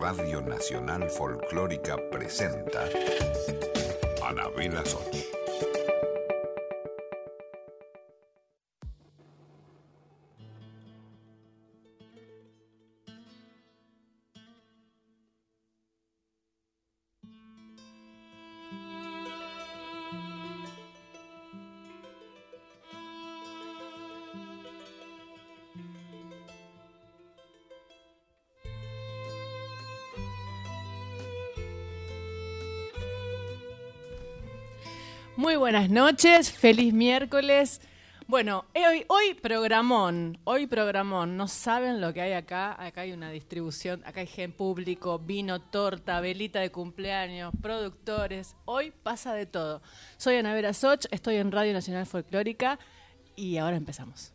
Radio Nacional Folclórica presenta Anabela Soch. Buenas noches, feliz miércoles. Bueno, eh, hoy, hoy programón, hoy programón, no saben lo que hay acá, acá hay una distribución, acá hay gente público, vino, torta, velita de cumpleaños, productores, hoy pasa de todo. Soy Ana Vera Soch, estoy en Radio Nacional Folclórica y ahora empezamos.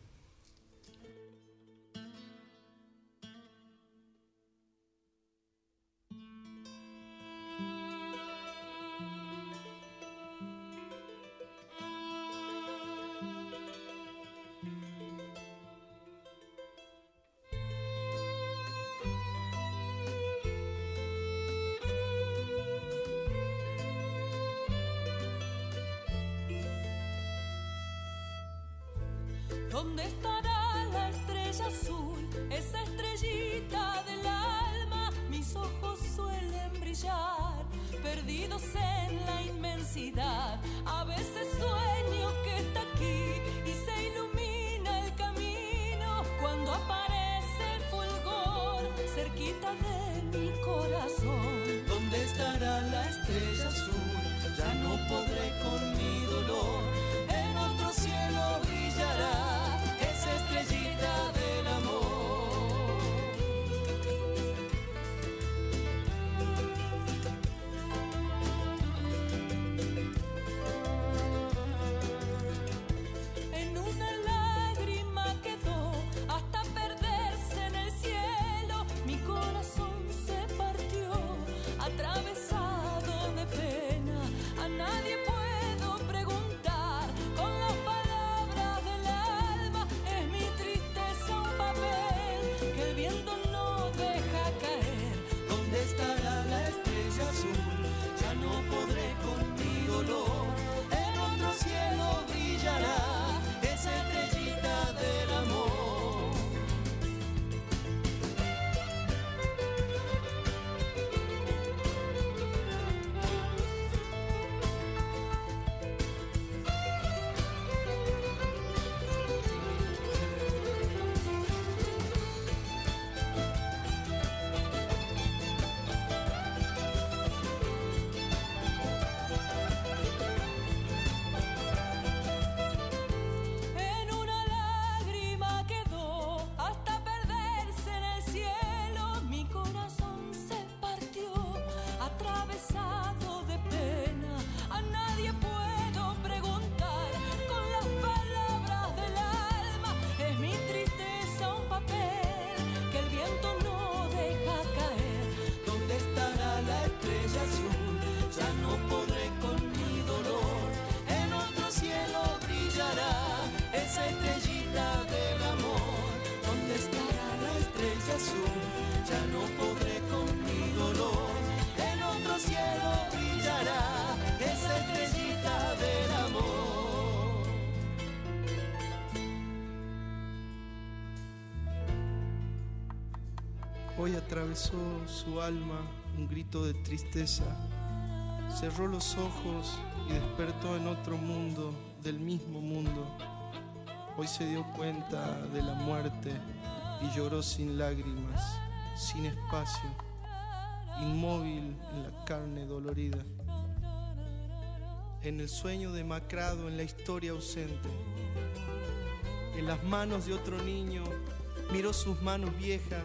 Hoy atravesó su alma un grito de tristeza. Cerró los ojos y despertó en otro mundo, del mismo mundo. Hoy se dio cuenta de la muerte y lloró sin lágrimas, sin espacio, inmóvil en la carne dolorida. En el sueño demacrado, en la historia ausente. En las manos de otro niño, miró sus manos viejas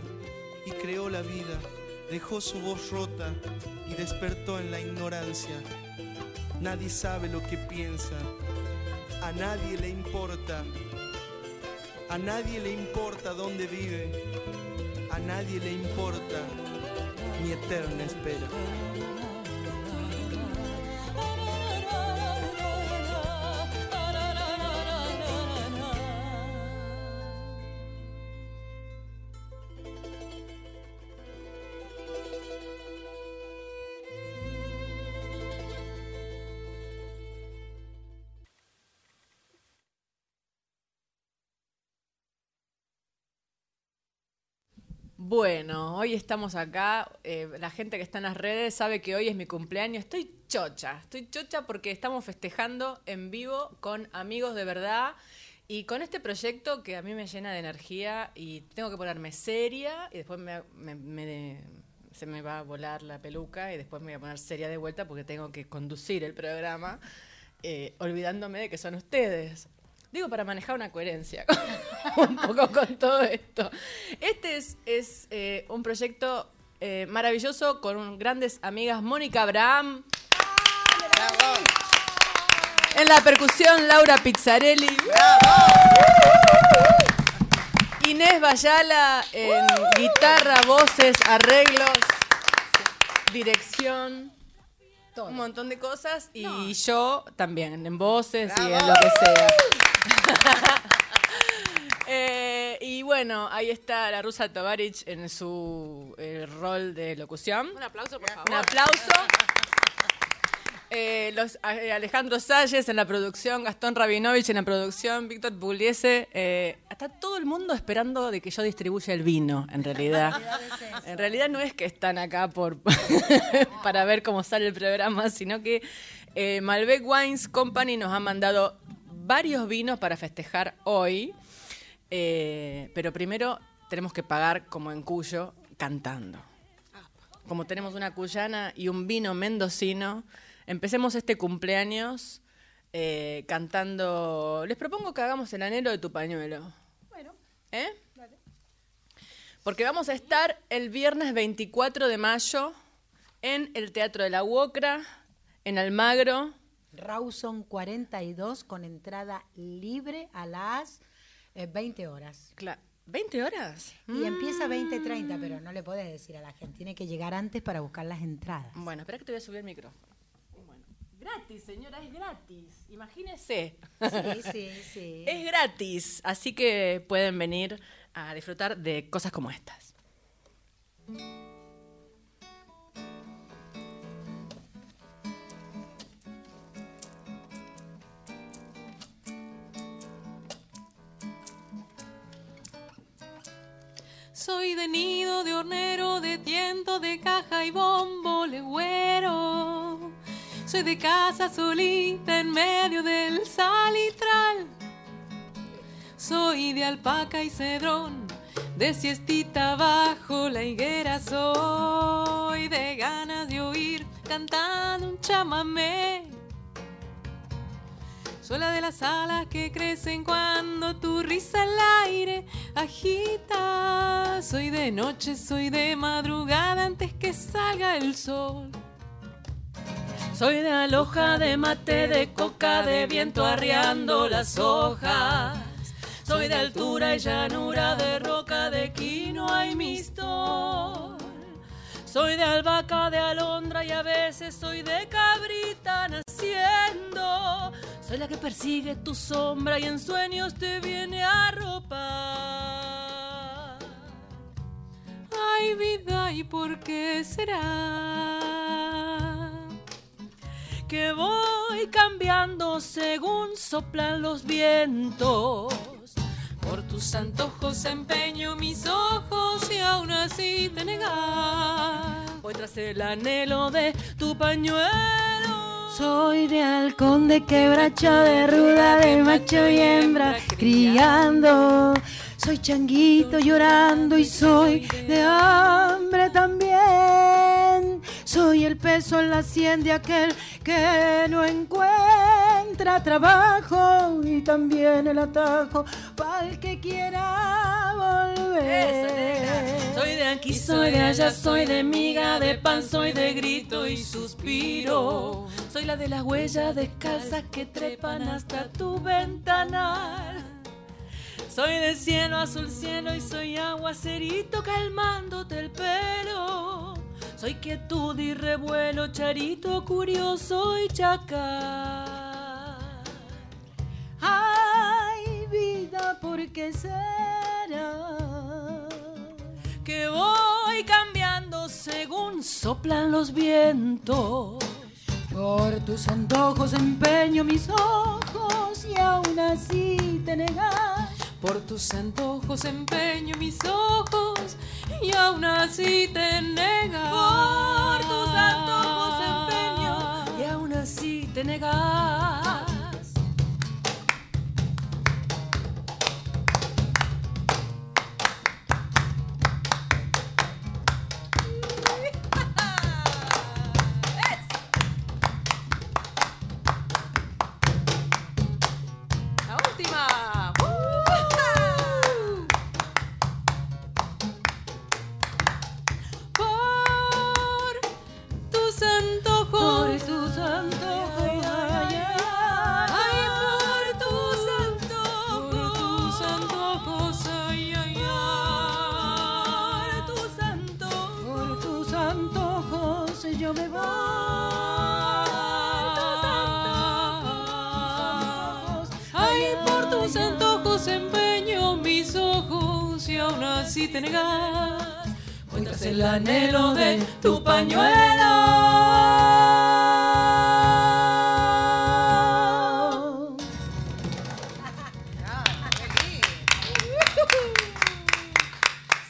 y creó la vida. Dejó su voz rota y despertó en la ignorancia. Nadie sabe lo que piensa, a nadie le importa, a nadie le importa dónde vive, a nadie le importa mi eterna espera. Hoy estamos acá. eh, la gente que está en las redes sabe que hoy es mi cumpleaños. Estoy chocha, estoy chocha porque estamos festejando en vivo con amigos de verdad y con este proyecto que a mí me llena de energía y tengo que ponerme seria y después me, me- me- se me va a volar la peluca y después me voy a poner seria de vuelta porque tengo que conducir el programa eh, olvidándome de que son ustedes. Digo, para manejar una coherencia un poco con todo esto. Este es, es, eh, un proyecto eh, maravilloso con un- grandes amigas, Mónica Abraham. En la percusión, Laura Pizzarelli. Inés Bayala en guitarra, voces, arreglos, dirección, un montón de cosas. Y yo también, en voces y en lo que sea. Eh, y bueno, ahí está la rusa Tovarich en su eh, rol de locución. Un aplauso, por favor. Un aplauso. Eh, los, eh, Alejandro Salles en la producción, Gastón Rabinovich en la producción, Víctor Pugliese. eh, está todo el mundo esperando de que yo distribuya el vino, en realidad. En realidad no es que están acá por para ver cómo sale el programa, sino que Malbec Wines Company nos ha mandado varios vinos para festejar hoy. Pero primero tenemos que pagar como en Cuyo cantando. Como tenemos una cuyana y un vino mendocino, empecemos este cumpleaños eh, cantando. Les propongo que hagamos el anhelo de tu pañuelo. Bueno, ¿Eh? Porque vamos a estar el viernes 24 de mayo en el Teatro de la Uocra, en Almagro. Rawson 42 con entrada libre a las eh, 20 horas. Cla- ¿20 horas? Y empieza 20.30, pero no le podés decir a la gente. Tiene que llegar antes para buscar las entradas. Bueno, espera que te voy a subir el micrófono. Gratis, señora, es gratis. Imagínese. Sí, sí, sí. Es gratis, así que pueden venir a disfrutar de cosas como estas. Soy de nido, de hornero, de tiento, de caja y bombo legüero. Soy de casa solita en medio del salitral. Soy de alpaca y cedrón, de siestita bajo la higuera. Soy de ganas de oír cantando un chamamé. Soy la de las alas que crecen cuando tu risa al aire agita. Soy de noche, soy de madrugada antes que salga el sol. Soy de aloja, de mate, de coca, de viento arriando las hojas. Soy de altura y llanura, de roca, de quinoa y mistol. Soy de albahaca, de alondra y a veces soy de cabrita naciendo. Soy la que persigue tu sombra y en sueños te viene a ropar. Ay, vida, ¿y por qué será? Que voy cambiando según soplan los vientos. Por tus antojos empeño mis ojos y aún así te negas. Voy tras el anhelo de tu pañuelo. Soy de halcón, de quebracho, de ruda, de macho y hembra, criando. Soy changuito llorando y soy de hambre también. Soy el peso en la sien de aquel que no encuentra trabajo y también el atajo para el que quiera volver. Soy de aquí, soy de allá, soy de miga, de pan, soy de grito y suspiro. Soy la de las huellas descalzas que trepan hasta tu ventanal. Soy de cielo, azul cielo y soy aguacerito calmándote el pelo. Soy quietud y revuelo, charito curioso y chacal. Ay, vida, ¿por qué será? que voy cambiando según soplan los vientos. Por tus antojos empeño mis ojos y aún así te negas. Por tus antojos empeño mis ojos y aún así te negas. Por tus antojos empeño y aún así te negas. Así te negas. Cuentas el anhelo de tu pañuelo.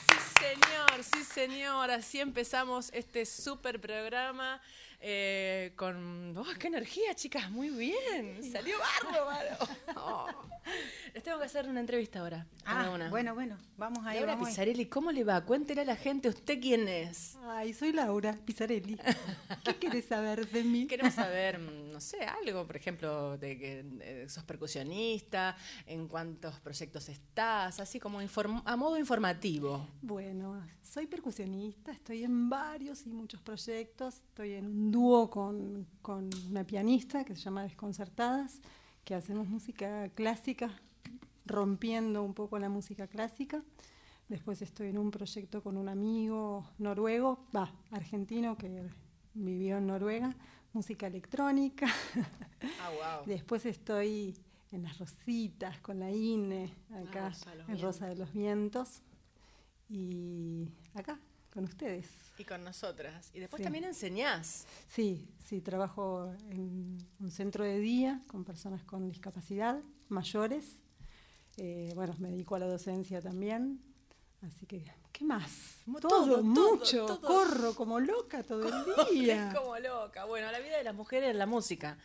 Sí, señor, sí, señor. Así empezamos este super programa eh, con. ¡Oh, qué energía, chicas! Muy bien. Salió bárbaro. Oh. Les tengo que hacer una entrevista ahora. Ah, una. bueno, bueno, vamos ahí. Laura vamos ahí. Pizzarelli, ¿cómo le va? Cuéntele a la gente, ¿usted quién es? Ay, soy Laura Pizzarelli. ¿Qué quieres saber de mí? Queremos saber, no sé, algo, por ejemplo, de que eh, sos percusionista, en cuántos proyectos estás, así como a modo informativo. Bueno, soy percusionista, estoy en varios y muchos proyectos. Estoy en un dúo con, con una pianista que se llama Desconcertadas, que hacemos música clásica, rompiendo un poco la música clásica. Después estoy en un proyecto con un amigo noruego, va, argentino que vivió en Noruega, música electrónica. Ah, wow. Después estoy en las Rositas con la INE, acá los en Rosa de los Vientos. Y acá, con ustedes. Y con nosotras. Y después Sí. también enseñás. Sí, sí, trabajo en un centro de día con personas con discapacidad, mayores. Eh, bueno, me dedico a la docencia también. Así que, ¿qué más? Todo, mucho. todo. Corro como loca todo el día. Como loca. Bueno, la vida de las mujeres en la música.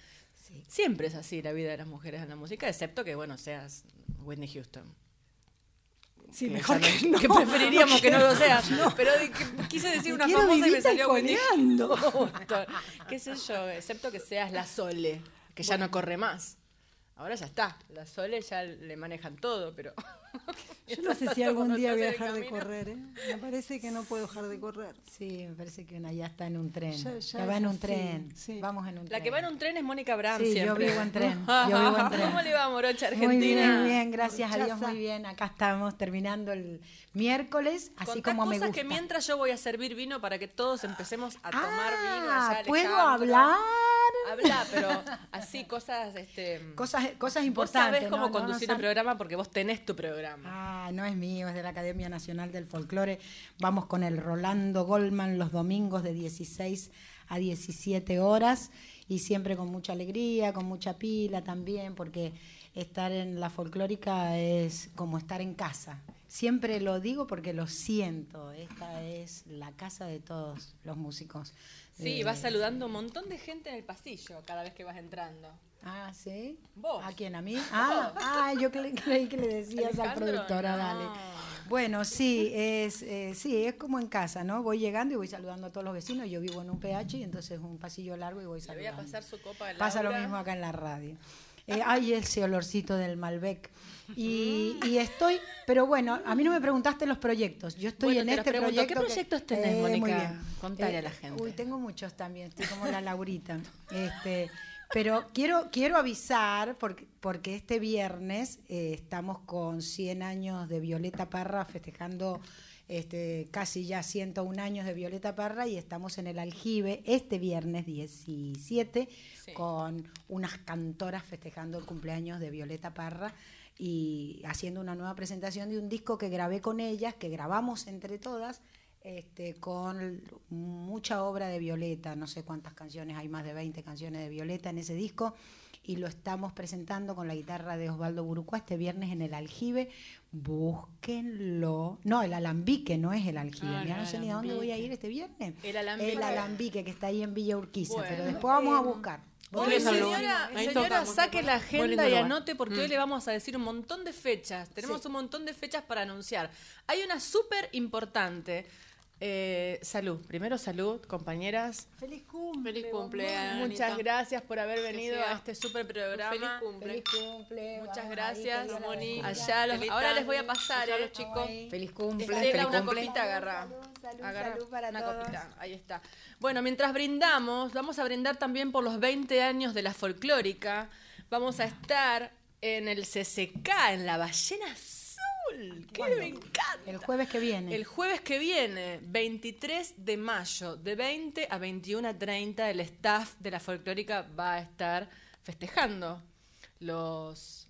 Siempre es así la vida de las mujeres en la música, excepto que, bueno, seas Whitney Houston. Sí, Que mejor no- que no. que preferiríamos que no lo seas. Pero que quise decir una famosa y me salió. Houston. ¿Qué sé yo? Excepto que seas la Sole, que ya no corre más. Ahora ya está. La Sole ya le manejan todo, pero. Yo no sé si algún día voy a dejar de correr. ¿eh? Me parece que no puedo dejar de correr. Sí, me parece que una ya está en un tren. Ya- Ya, ya va en un tren. sí. Vamos en un tren. La que va en un tren es Mónica Abraham Sí, yo vivo en tren, yo vivo en tren. ¿Cómo le va, Morocha, Argentina? Muy bien, muy bien, gracias a Dios, muy bien. Acá estamos terminando el miércoles, así Contá como me cosas gusta. que mientras yo voy a servir vino para que todos empecemos a tomar vino. Ah, allá, ¿puedo hablar? Habla, pero así cosas, este. Cosas, cosas vos importantes. sabés cómo ¿no? No, no conducir sab- el programa porque vos tenés tu programa. Ah, no es mío, es de la Academia Nacional del Folclore. Vamos con el Rolando Goldman los domingos de 16 a 17 horas y siempre con mucha alegría, con mucha pila también, porque estar en la folclórica es como estar en casa. Siempre lo digo porque lo siento, esta es la casa de todos los músicos. Sí, Eh, vas saludando a un montón de gente en el pasillo cada vez que vas entrando. Ah, ¿sí? Vos. ¿A quién? ¿A mí? Ah, ah yo cre- creí que le decías a la Alejandro, productora, no. dale. Bueno, sí, es, eh, sí, es como en casa, ¿no? Voy llegando y voy saludando a todos los vecinos. Yo vivo en un PH y entonces es un pasillo largo y voy Le voy saludando. a pasar su copa de Pasa lo Laura. mismo acá en la radio. Eh, hay ese olorcito del Malbec. Y, y estoy, pero bueno, a mí no me preguntaste los proyectos. Yo estoy Bueno, en este pregunto. proyecto. ¿Qué que- proyectos tenés, muy Mónica? Contale a la gente. Uy, tengo muchos también, estoy como la Laurita. Este, pero quiero, quiero avisar, porque, porque este viernes eh, estamos con 100 años de Violeta Parra, festejando este, casi ya 101 años de Violeta Parra, y estamos en el Aljibe este viernes 17 Sí. con unas cantoras festejando el cumpleaños de Violeta Parra y haciendo una nueva presentación de un disco que grabé con ellas, que grabamos entre todas, este, con mucha obra de Violeta, no sé cuántas canciones, hay más de 20 canciones de Violeta en ese disco, y lo estamos presentando con la guitarra de Osvaldo Burucua este viernes en el Aljibe. Búsquenlo. No, el Alambique no es el Aljibe. Ah, Mirá, el no sé ni a dónde voy a ir este viernes. El Alambique. El Alambique, que está ahí en Villa Urquiza. Bueno, pero después vamos a buscar. Hoy, señora, saque la agenda y anote porque hoy le vamos a decir un montón de fechas. Tenemos un montón de fechas para anunciar. Hay una súper importante. Eh, salud. Primero salud, compañeras. Feliz cumple. Feliz cumpleaños. Muchas Anita. gracias por haber venido a este Feliz programa. cumple. Feliz cumple. Muchas vamos gracias. Moni. Allá los- ahora les voy a pasar, Allá eh. los chicos. Feliz cumple. Estela, feliz una cumple. copita agarra. Salud, salud, Agarra salud para una todos. copita. Ahí está. Bueno, mientras brindamos, vamos a brindar también por los 20 años de la folclórica. Vamos a estar en el CCK, en la Ballena Azul. ¡Que me encanta! El jueves que viene. El jueves que viene, 23 de mayo, de 20 a 21 a 30, el staff de la folclórica va a estar festejando los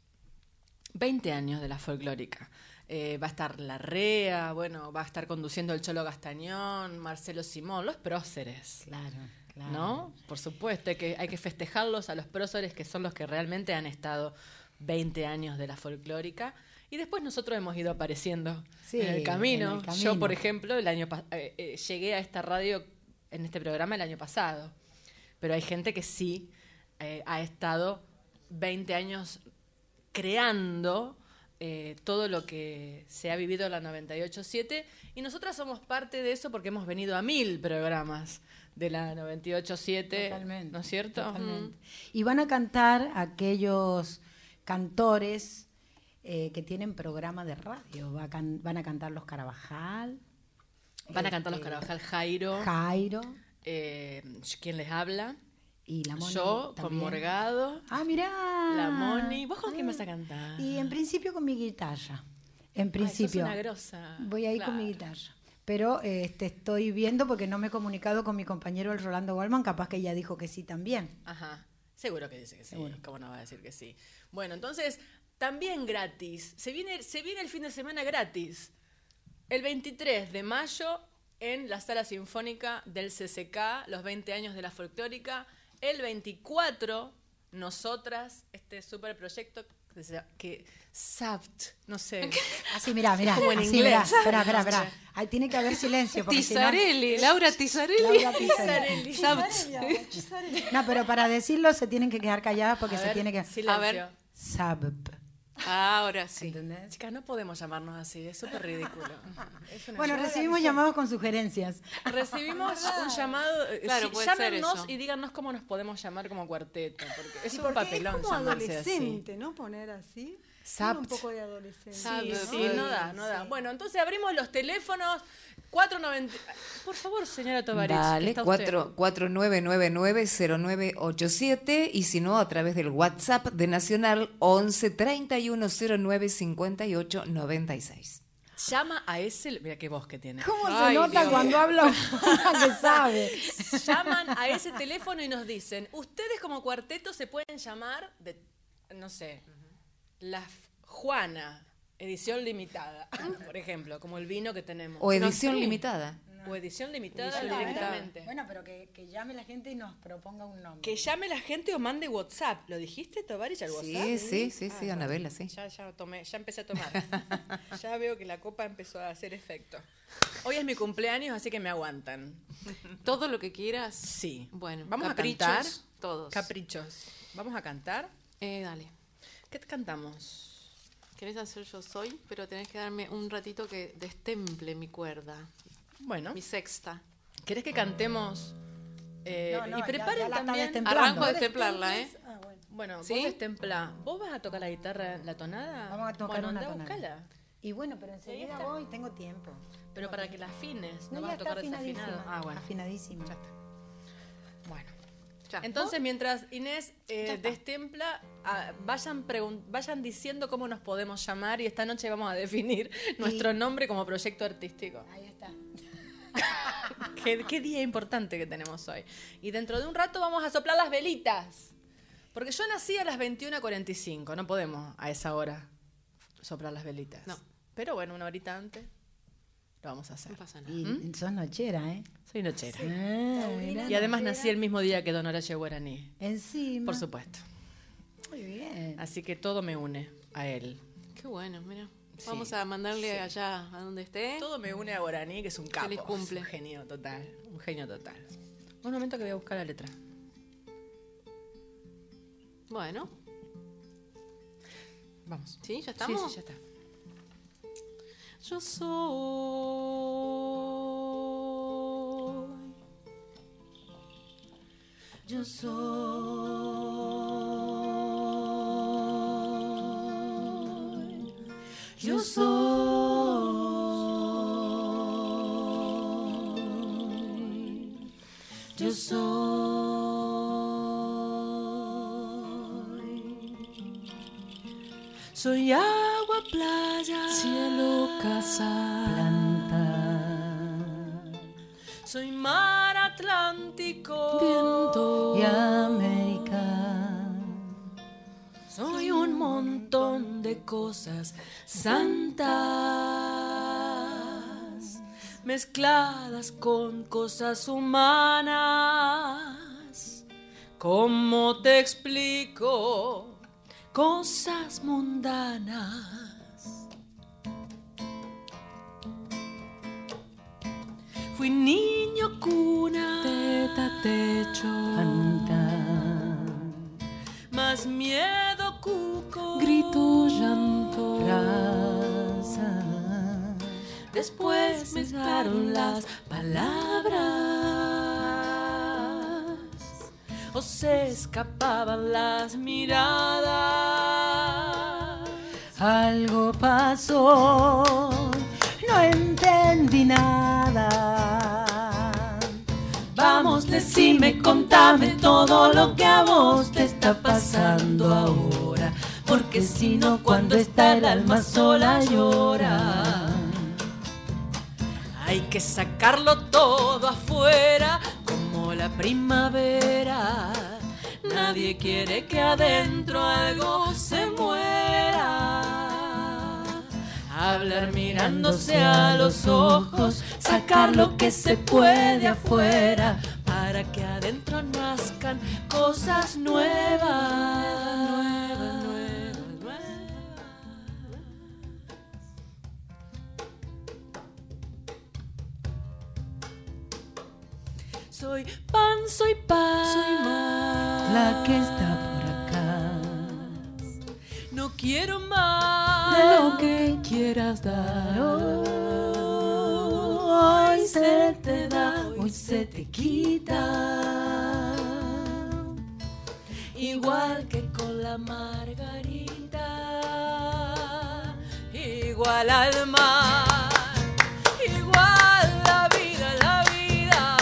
20 años de la folclórica. Eh, va a estar Larrea, bueno, va a estar conduciendo el Cholo Gastañón, Marcelo Simón, los próceres. Claro, claro. ¿No? Por supuesto, hay que, hay que festejarlos a los próceres que son los que realmente han estado 20 años de la folclórica. Y después nosotros hemos ido apareciendo Sí, en, el camino. en el camino. Yo, por ejemplo, el año eh, eh, llegué a esta radio, en este programa, el año pasado. Pero hay gente que sí eh, ha estado 20 años creando todo lo que se ha vivido en la 98.7 y nosotras somos parte de eso porque hemos venido a mil programas de la 98.7, Totalmente, ¿no es cierto? Totalmente. Y van a cantar aquellos cantores eh, que tienen programa de radio. Va a can- van a cantar los Carabajal, Van a cantar los Este, Carabajal Jairo, Jairo eh, ¿quién les habla? y la Moni. Yo con. Morgado, Ah, mirá. la Moni. ¿Vos con quién vas a cantar? Y en principio con mi guitarra. En Ay, sos principio. una grosa. Voy a ir con mi guitarra. Pero este, estoy viendo porque no me he comunicado con mi compañero el Rolando Goldman, capaz que ella dijo que sí también. Ajá, seguro que dice que sí. Seguro. ¿Cómo no va a decir que sí? Bueno, entonces, también gratis. Se viene, se viene el fin de semana gratis. El 23 de mayo en la Sala Sinfónica del CCK, los 20 años de la folclórica. El 24, nosotras, este super proyecto que, SAPT, no sé. Así, mirá, mirá. Como en así, inglés. mirá, esperá, esperá. Ahí tiene que haber silencio. porque si no- Tizarelli, Laura Tizarelli. Laura Tizarelli. Sabt. No, pero para decirlo se tienen que quedar calladas porque A se ver, tiene que... Silencio. A ver. Sabp. Ahora sí. ¿Entendés? Chicas, no podemos llamarnos así, es súper ridículo. Es una Bueno, recibimos llamados con sugerencias. Recibimos un llamado. eh, Claro, sí, puede ser llámenos eso. y díganos cómo nos podemos llamar como cuarteto. Porque es Sí, un porque papelón es como llamarse así. adolescente, ¿no? Poner así. Sapt. Un poco de adolescente. Sí, Sabe, sí, no da, no da. Sí. Bueno, entonces abrimos los teléfonos 490. Por favor, señora Tovarich. Dale, está usted. 4 4999-0987 y si no, a través del WhatsApp de Nacional 11 3109 58 96. Llama a ese. Mira qué voz que tiene. ¿Cómo se nota Dios. cuando habla que sabe? Llaman a ese teléfono y nos dicen: Ustedes como cuarteto se pueden llamar de. No sé. La Juana. Edición limitada, por ejemplo, como el vino que tenemos. O No edición sé. limitada. O edición limitada, Edición directamente. Bueno, pero que, que llame la gente y nos proponga un nombre. Que llame la gente o mande WhatsApp. ¿Lo dijiste, Tovarich, al WhatsApp? Sí, sí, sí, sí, Ah, Anabela, sí. Ya, ya tomé, ya empecé a tomar. ya veo que la copa empezó a hacer efecto. Hoy es mi cumpleaños, así que me aguantan. Todo lo que quieras. Sí. Bueno, vamos caprichos, a cantar. todos. Caprichos. Vamos a cantar. Eh, dale. ¿Qué cantamos? ¿Querés hacer yo soy? Pero tenés que darme un ratito que destemple mi cuerda, Bueno, mi sexta. ¿querés que cantemos? Eh, No, no, y preparen ya también. Arranco a destemplarla, ¿eh? Ah, bueno. Bueno, ¿Sí? vos destemplá. ¿Vos vas a tocar la guitarra, la tonada? Vamos a tocar bueno, una tonada. Y bueno, pero enseguida voy, tengo tiempo. Pero para que la afines, no, No, vas a tocar desafinado. Ah, bueno. Afinadísima. Ya está. Ya. Entonces, mientras Inés eh, destempla, ah, vayan, vayan diciendo cómo nos podemos llamar y esta noche vamos a definir nuestro nombre como proyecto artístico. Ahí está. qué, qué día importante que tenemos hoy. Y dentro de un rato vamos a soplar las velitas. Porque yo nací a las 21.45, no podemos a esa hora soplar las velitas. No. Pero bueno, una horita antes lo vamos a hacer. No pasa nada. Y ¿Mm? sos nochera, ¿eh? Soy nochera. Ah. Y además nací el mismo día que Don Horacio Guaraní. Encima. Por supuesto. Muy bien. Así que todo me une a él. Qué bueno, mira. Sí. Vamos a mandarle allá a donde esté. Todo me une a Guaraní, que es un capo. Feliz cumple. Un genio total. Un genio total. Un momento que voy a buscar la letra. Bueno, Vamos. ¿sí? ¿Ya estamos? Sí, sí, ya está. Soy. Yo soy. Yo soy. Yo soy. Soy agua, playa, Cielo, casa. planta. Soy mar Atlántico. Viento. y América. Soy un montón de cosas santas mezcladas con cosas humanas. ¿Cómo te explico? Cosas mundanas. Fui niño cuna, Teta, techo. Canta. más miedo cuco. Grito, llanto. Raza. Después mezclaron las palabras o se escapaban las miradas. Algo pasó, no entendí nada. Vamos, decime, contame todo lo que a vos te está pasando ahora. Porque si no, cuando está el alma sola llora. Hay que sacarlo todo afuera como la primavera. Nadie quiere que adentro algo se muera. Hablar mirándose a los ojos, sacar lo que se puede afuera para que adentro nazcan cosas nuevas. Soy pan, soy pan. Soy mar. La que está por acá. No quiero más. Lo que quieras dar. Hoy se te da, hoy se te quita. Igual que con la margarita. Igual al mar. Igual la vida, la vida.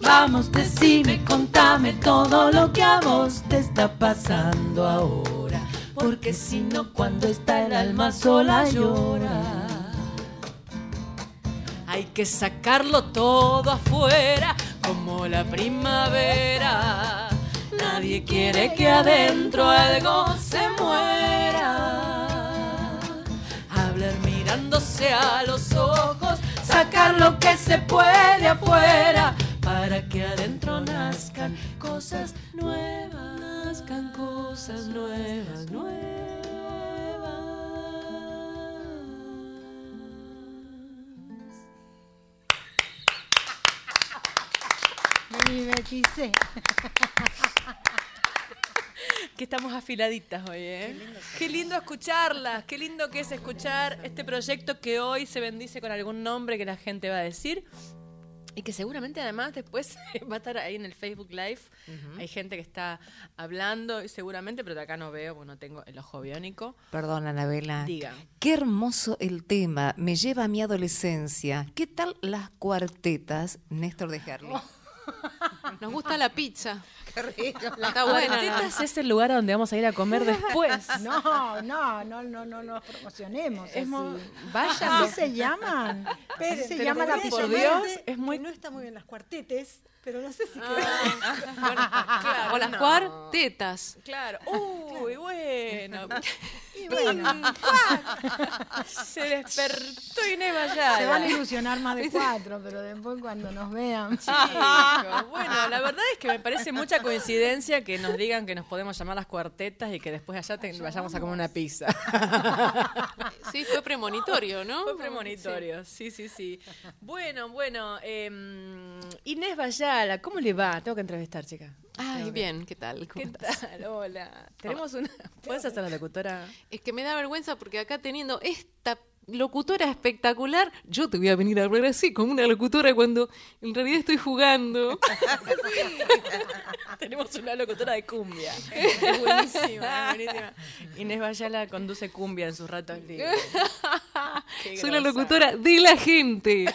Vamos, decime, contame todo lo que a vos te está pasando ahora. Porque si no, cuando está el alma sola llora. Hay que sacarlo todo afuera como la primavera. Nadie quiere que adentro algo se muera. Hablar mirándose a los ojos, sacar lo que se puede afuera para que adentro nazcan cosas nuevas, nazcan cosas nuevas, nuevas. Mimeticé. Que estamos afiladitas hoy, ¿eh? Qué lindo, escucharlas, qué lindo que es escuchar este proyecto que hoy se bendice con algún nombre que la gente va a decir. Y que seguramente además después va a estar ahí en el Facebook Live. Hay gente que está hablando y seguramente, pero de acá no veo, porque no tengo el ojo biónico. Perdón, Anabela. Diga. Qué hermoso el tema. Me lleva a mi adolescencia. ¿Qué tal las cuartetas, Néstor de Gerli? Nos gusta la pizza. Qué rico. Está buena. Tetas es el lugar a donde vamos a ir a comer después. No, no, no, no, no nos promocionemos. Es así. Vayan. Así se llaman. Así se Pero llama la por Dios, es muy- No está muy bien las cuartetes, pero no sé si Claro, o las no. cuartetas. Claro. Uy, bueno. Y Y bueno, Se despertó Inés Bayala. se van a ilusionar más de cuatro, pero después cuando nos vean. Chicos, bueno, la verdad es que me parece mucha coincidencia que nos digan que nos podemos llamar las cuartetas y que después allá te- vayamos a comer una pizza. Sí, fue premonitorio, ¿no? Fue premonitorio, sí, sí, sí. Bueno, bueno, em, Inés Bayala, ¿cómo le va? Tengo que entrevistar, chica. Ay, bien, ¿qué tal? ¿Cómo ¿Qué estás? tal? Hola. Tenemos una. ¿Puedes hacer la locutora? Es que me da vergüenza porque acá teniendo esta locutora espectacular, yo te voy a venir a hablar así, como una locutora cuando en realidad estoy jugando. Tenemos una locutora de cumbia. Es buenísima, es buenísima. Inés Bayala conduce cumbia en sus ratos libres. Soy la locutora de la gente.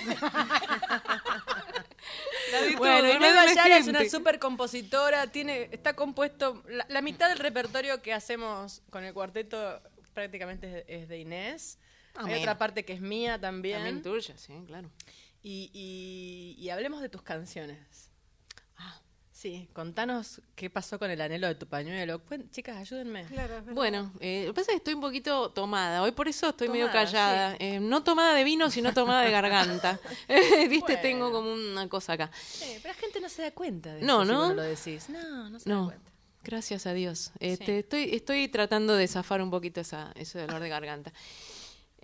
La de Bueno, todo, Inés Bayala es una super compositora, tiene, está compuesto, la, la mitad del repertorio que hacemos con el cuarteto prácticamente es, es de Inés. Hay otra parte que es mía también. También tuya, sí, claro. Y, y- y hablemos de tus canciones. Ah, sí, contanos qué pasó con el anhelo de tu pañuelo. Chicas, ayúdenme. Claro. Bueno, eh, lo que pasa es que estoy un poquito tomada. Hoy por eso estoy medio callada. Eh, no tomada de vino, sino tomada de garganta. Eh, Viste, Bueno. tengo como una cosa acá. Sí, pero la gente no se da cuenta de No, eso si ¿no? no lo decís. No, no se da cuenta. gracias a Dios. Este, estoy, estoy tratando de zafar un poquito esa, ese dolor de garganta.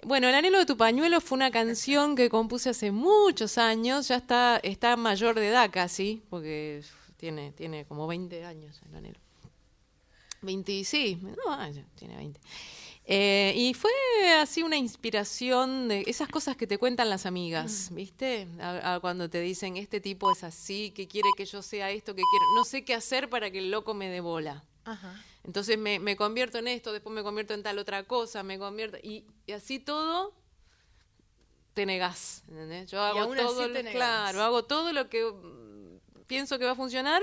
Bueno, El anhelo de tu pañuelo fue una canción que compuse hace muchos años. Ya está, está mayor de edad casi, porque tiene, tiene como 20 años el anhelo. 20, sí, no, tiene 20. Eh, y fue así una inspiración de esas cosas que te cuentan las amigas, ¿viste? A- a cuando te dicen, este tipo es así, que quiere que yo sea esto, que quiero, no sé qué hacer para que el loco me dé bola. Ajá. Entonces me, me convierto en esto, después me convierto en tal otra cosa, me convierto... Y, y así todo te negás, ¿entendés? Yo hago todo, lo- claro, hago todo lo que mm, pienso que va a funcionar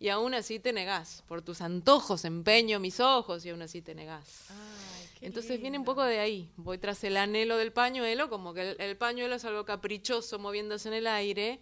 y aún así te negás. Por tus antojos, empeño mis ojos y aún así te negás. Entonces viene un poco de ahí. Voy tras el anhelo del pañuelo, como que el, el pañuelo es algo caprichoso moviéndose en el aire,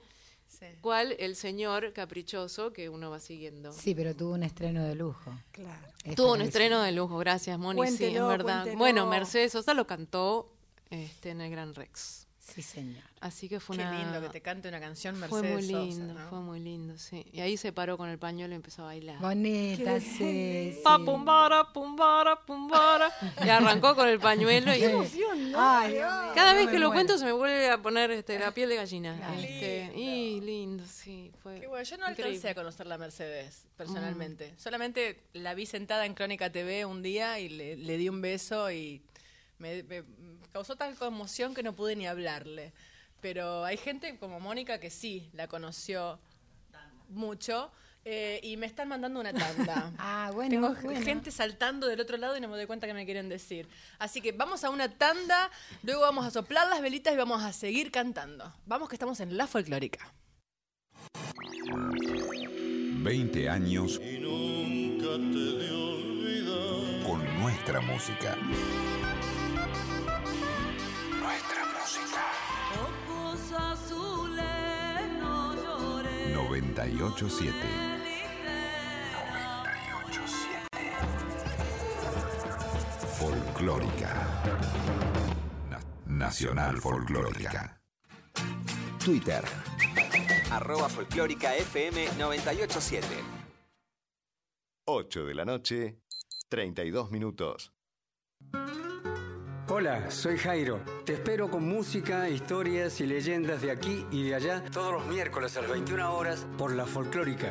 Sí. cual el señor caprichoso que uno va siguiendo. Sí, pero tuvo un estreno de lujo. Claro. Tuvo un estreno de lujo, gracias, Moni. sí, es Cuéntelo, verdad. cuéntelo. Bueno, Mercedes Sosa lo cantó este, en el Gran Rex. Sí, señor. Así que fue Qué una. lindo que te cante una canción Fue Mercedes muy Sosa, lindo, ¿no? fue muy lindo, sí. Y ahí se paró con el pañuelo y empezó a bailar. Bonita, sí. Pa, pum, bara, pum, bara, pum, bara. Y arrancó con el pañuelo y Ay, Dios mío. cada vez que lo muero. cuento se me vuelve a poner este, la piel de gallina. Este, y lindo, sí. Fue Qué bueno, yo no increíble. alcancé a conocer la Mercedes, personalmente. Solamente la vi sentada en Crónica TV un día y le, le di un beso y me, me causó tal conmoción que no pude ni hablarle. Pero hay gente como Mónica que sí la conoció mucho eh, y me están mandando una tanda. Ah, bueno, Tengo bueno. gente saltando del otro lado y no me doy cuenta que me quieren decir. Así que vamos a una tanda, luego vamos a soplar las velitas y vamos a seguir cantando. Vamos que estamos en La Folclórica. 20 años con nuestra música. 987. 987. Folclórica. Na- Nacional Folclórica. Twitter. Arroba folclórica FM 987. 8 de la noche, 32 minutos. Hola, soy Jairo. Te espero con música, historias y leyendas de aquí y de allá todos los miércoles a las 21 horas por la folclórica.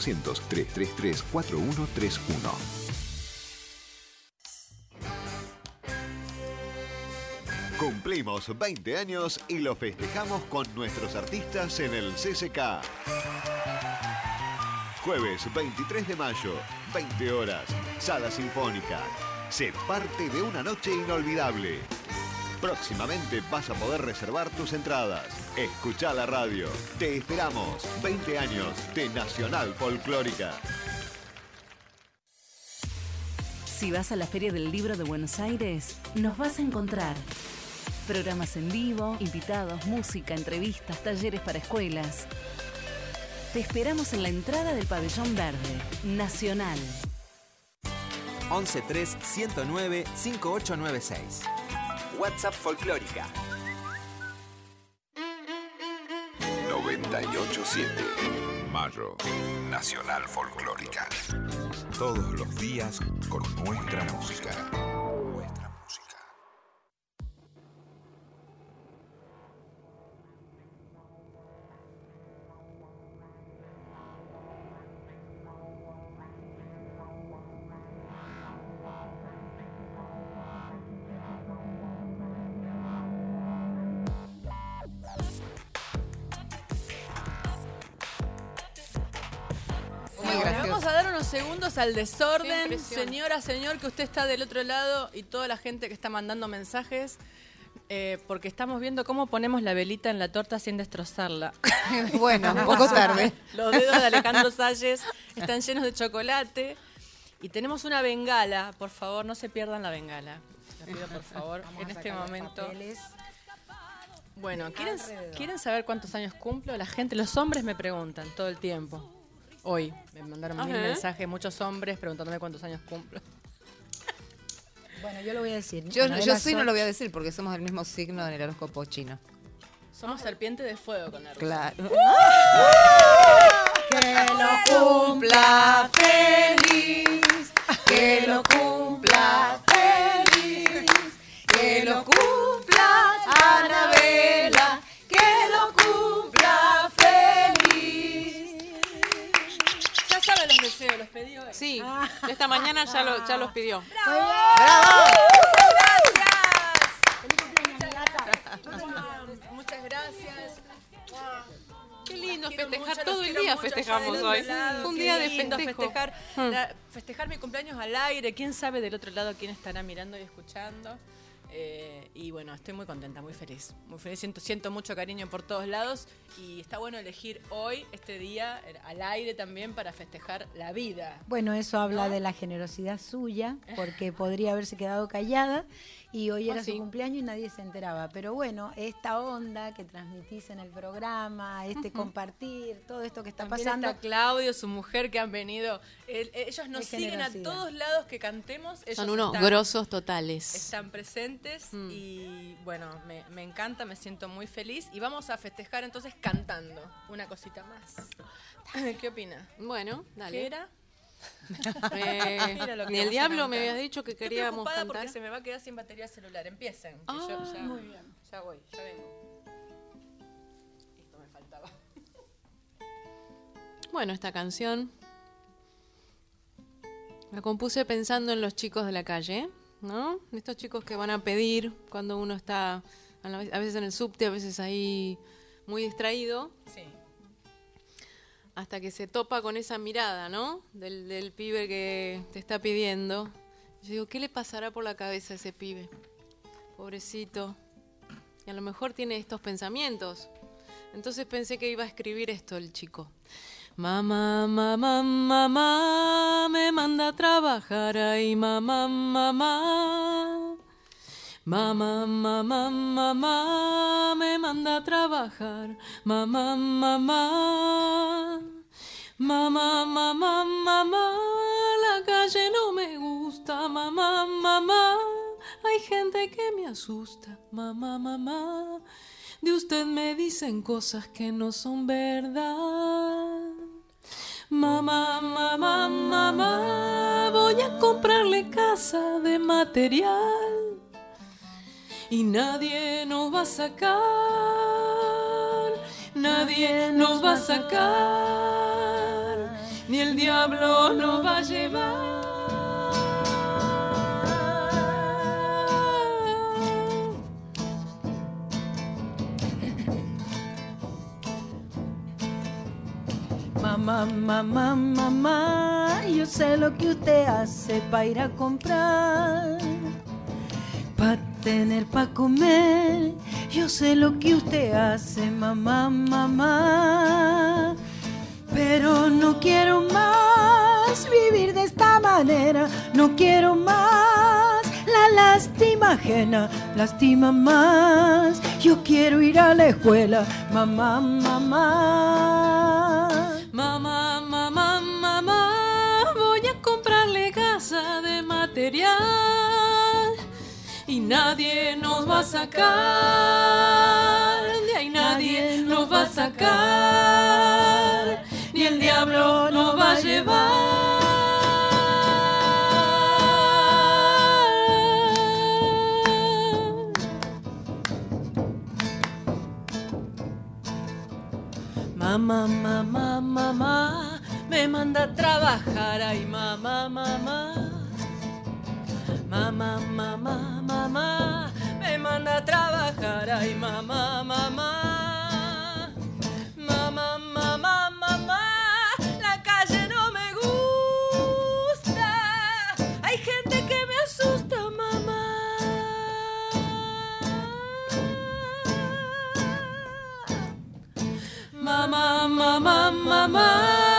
0800-333-4131. Cumplimos 20 años y lo festejamos con nuestros artistas en el CCK. Jueves 23 de mayo, 20 horas. Sala Sinfónica. Sé parte de una noche inolvidable. Próximamente vas a poder reservar tus entradas. Escucha la radio. Te esperamos. 20 años de Nacional Folclórica. Si vas a la Feria del Libro de Buenos Aires, nos vas a encontrar. Programas en vivo, invitados, música, entrevistas, talleres para escuelas. Te esperamos en la entrada del pabellón verde, Nacional. 113 109 5896. WhatsApp Folclórica. 987 Mayo Nacional Folclórica. Todos los días con nuestra música. Al desorden. Señora, señor, que usted está del otro lado y toda la gente que está mandando mensajes. eh, porque estamos viendo cómo ponemos la velita en la torta sin destrozarla. Bueno, un poco tarde. Los dedos de Alejandro Salles están llenos de chocolate. Y tenemos una bengala. Por favor, no se pierdan la bengala. La pido, por favor, Vamos en este momento. papeles. Bueno, ¿quieren. ¿quieren saber cuántos años cumplo? La gente, los hombres me preguntan todo el tiempo. Hoy me mandaron mil Ajá. mensajes, muchos hombres preguntándome cuántos años cumplo. Bueno, yo lo voy a decir. Yo, sí no lo voy a decir porque somos del mismo signo en el horóscopo chino. Somos serpiente de fuego con la rusa. Claro. Que lo cumpla feliz, que lo cumpla feliz, Sí, esta mañana ya, lo- ya los pidió. Muchas gracias. Qué lindo festejar, mucho, todo el día mucho festejamos hoy. lado. Un día de festejo. Festejar, Hmm. la- festejar mi cumpleaños al aire. Quién sabe del otro lado quién estará mirando y escuchando. Eh, y bueno, estoy muy contenta, muy feliz. Muy feliz. Siento, siento mucho cariño por todos lados. Y está bueno elegir hoy, este día, al aire también para festejar la vida. Bueno, eso habla de la generosidad suya, porque podría haberse quedado callada y hoy Ah, era sí. su cumpleaños y nadie se enteraba. Pero bueno, esta onda que transmitís en el programa, este compartir, todo esto que está También pasando. está Claudio, su mujer, que han venido. El- ellos nos siguen a todos lados que cantemos. Ellos Son unos están- grosos totales. Están presentes y bueno, me, me encanta, me siento muy feliz. Y vamos a festejar entonces cantando una cosita más. ¿Qué opina? Bueno, dale. ¿Qué era? Eh, Mira lo que ni el diablo me habías dicho que Estoy queríamos preocupada cantar. porque se me va a quedar sin batería celular. Empiecen. que Ah, yo ya, muy bien. Ya voy, ya vengo. Esto me faltaba. Bueno, esta canción la compuse pensando en los chicos de la calle, ¿no? Estos chicos que van a pedir cuando uno está a veces en el subte, a veces ahí muy distraído, Sí. Hasta que se topa con esa mirada, ¿no? Del, pibe que te está pidiendo. Yo digo, ¿qué le pasará por la cabeza a ese pibe? Pobrecito. Y a lo mejor tiene estos pensamientos. Entonces pensé que iba a escribir esto el chico. Mamá, mamá, mamá, me manda a trabajar ahí, mamá, mamá. Mamá, mamá, mamá, me manda a trabajar, mamá, mamá. Mamá, mamá, mamá, la calle no me gusta, mamá, mamá. Hay gente que me asusta, mamá, mamá. De usted me dicen cosas que no son verdad. Mamá, mamá, mamá, voy a comprarle casa de material y nadie nos va a sacar, nadie nos va a sacar, ni el diablo nos va a llevar. Mamá, mamá, mamá, yo sé lo que usted hace para ir a comprar. Tener para comer, yo sé lo que usted hace, mamá, mamá. Pero no quiero más vivir de esta manera, no quiero más la lástima ajena, lástima más. Yo quiero ir a la escuela, mamá, mamá. Mamá, mamá, mamá, voy a comprarle casa de material nadie nos va a sacar, de ahí nadie nos va a sacar, ni el diablo nos va a llevar. Mamá, mamá, mamá, me manda a trabajar, ay mamá, mamá. Mamá, mamá, mamá, me manda a trabajar, ay mamá, mamá. Mamá, mamá, mamá, la calle no me gusta. Hay gente que me asusta, mamá. Mamá, mamá, mamá.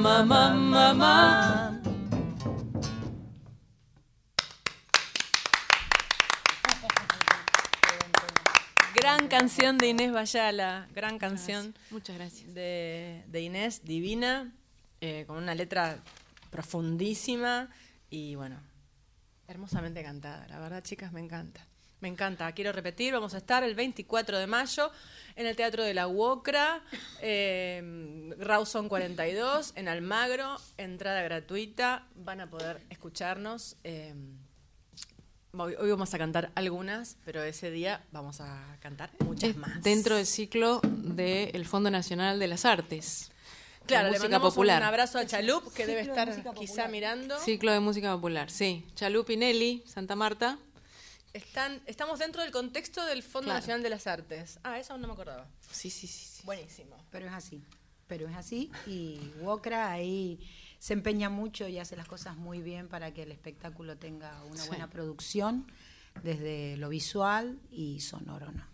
Mamá, mamá, mamá. Gran canción de Inés Bayala, gran canción. Muchas gracias. De, de Inés, divina, eh, con una letra profundísima y bueno, hermosamente cantada. La verdad, chicas, me encanta. Me encanta. Quiero repetir, vamos a estar el 24 de mayo en el Teatro de la UOCRA, eh, Rawson 42, en Almagro, entrada gratuita. Van a poder escucharnos. eh, hoy, hoy vamos a cantar algunas, pero ese día vamos a cantar muchas más. dentro del ciclo del Fondo Nacional de las Artes. Claro, de le música mandamos popular. un abrazo a Chalup, que debe ciclo de estar quizá popular. mirando. Ciclo de música popular, sí. Chalup y Nelly, Santa Marta. Están, estamos dentro del contexto del Fondo Claro. Nacional de las Artes. Ah, eso no me acordaba. Sí, sí, sí. Buenísimo. Pero es así, pero es así y Wokra ahí se empeña mucho y hace las cosas muy bien para que el espectáculo tenga una Sí. buena producción desde lo visual y sonoro, ¿no?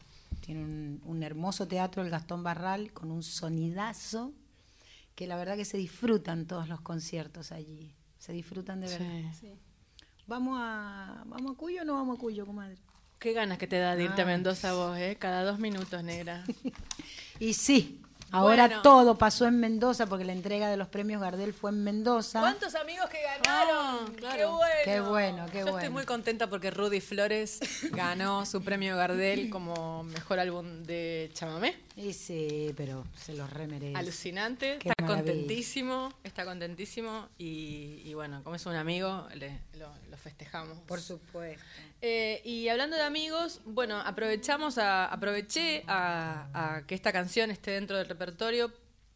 Tiene un, un hermoso teatro, el Gastón Barral, con un sonidazo que la verdad que se disfrutan todos los conciertos allí, se disfrutan de verdad. Sí. ¿Vamos a, ¿Vamos a Cuyo o no vamos a Cuyo, comadre? Qué ganas que te da de irte a. Mendoza vos, ¿eh? Cada dos minutos, negra. Y sí, ahora Bueno. todo pasó en Mendoza porque la entrega de los premios Gardel fue en Mendoza. ¿Cuántos amigos que ganaron? ¡Qué bueno! Qué bueno, qué Yo bueno. estoy muy contenta porque Rudy Flores ganó su premio Gardel como mejor álbum de chamamé. Y sí, pero se los remerece. Alucinante, Qué está maravilla. contentísimo, está contentísimo y, y bueno, como es un amigo, le- lo, lo festejamos. Por supuesto. Eh, y hablando de amigos, bueno, aprovechamos a, aproveché a, a que esta canción esté dentro del repertorio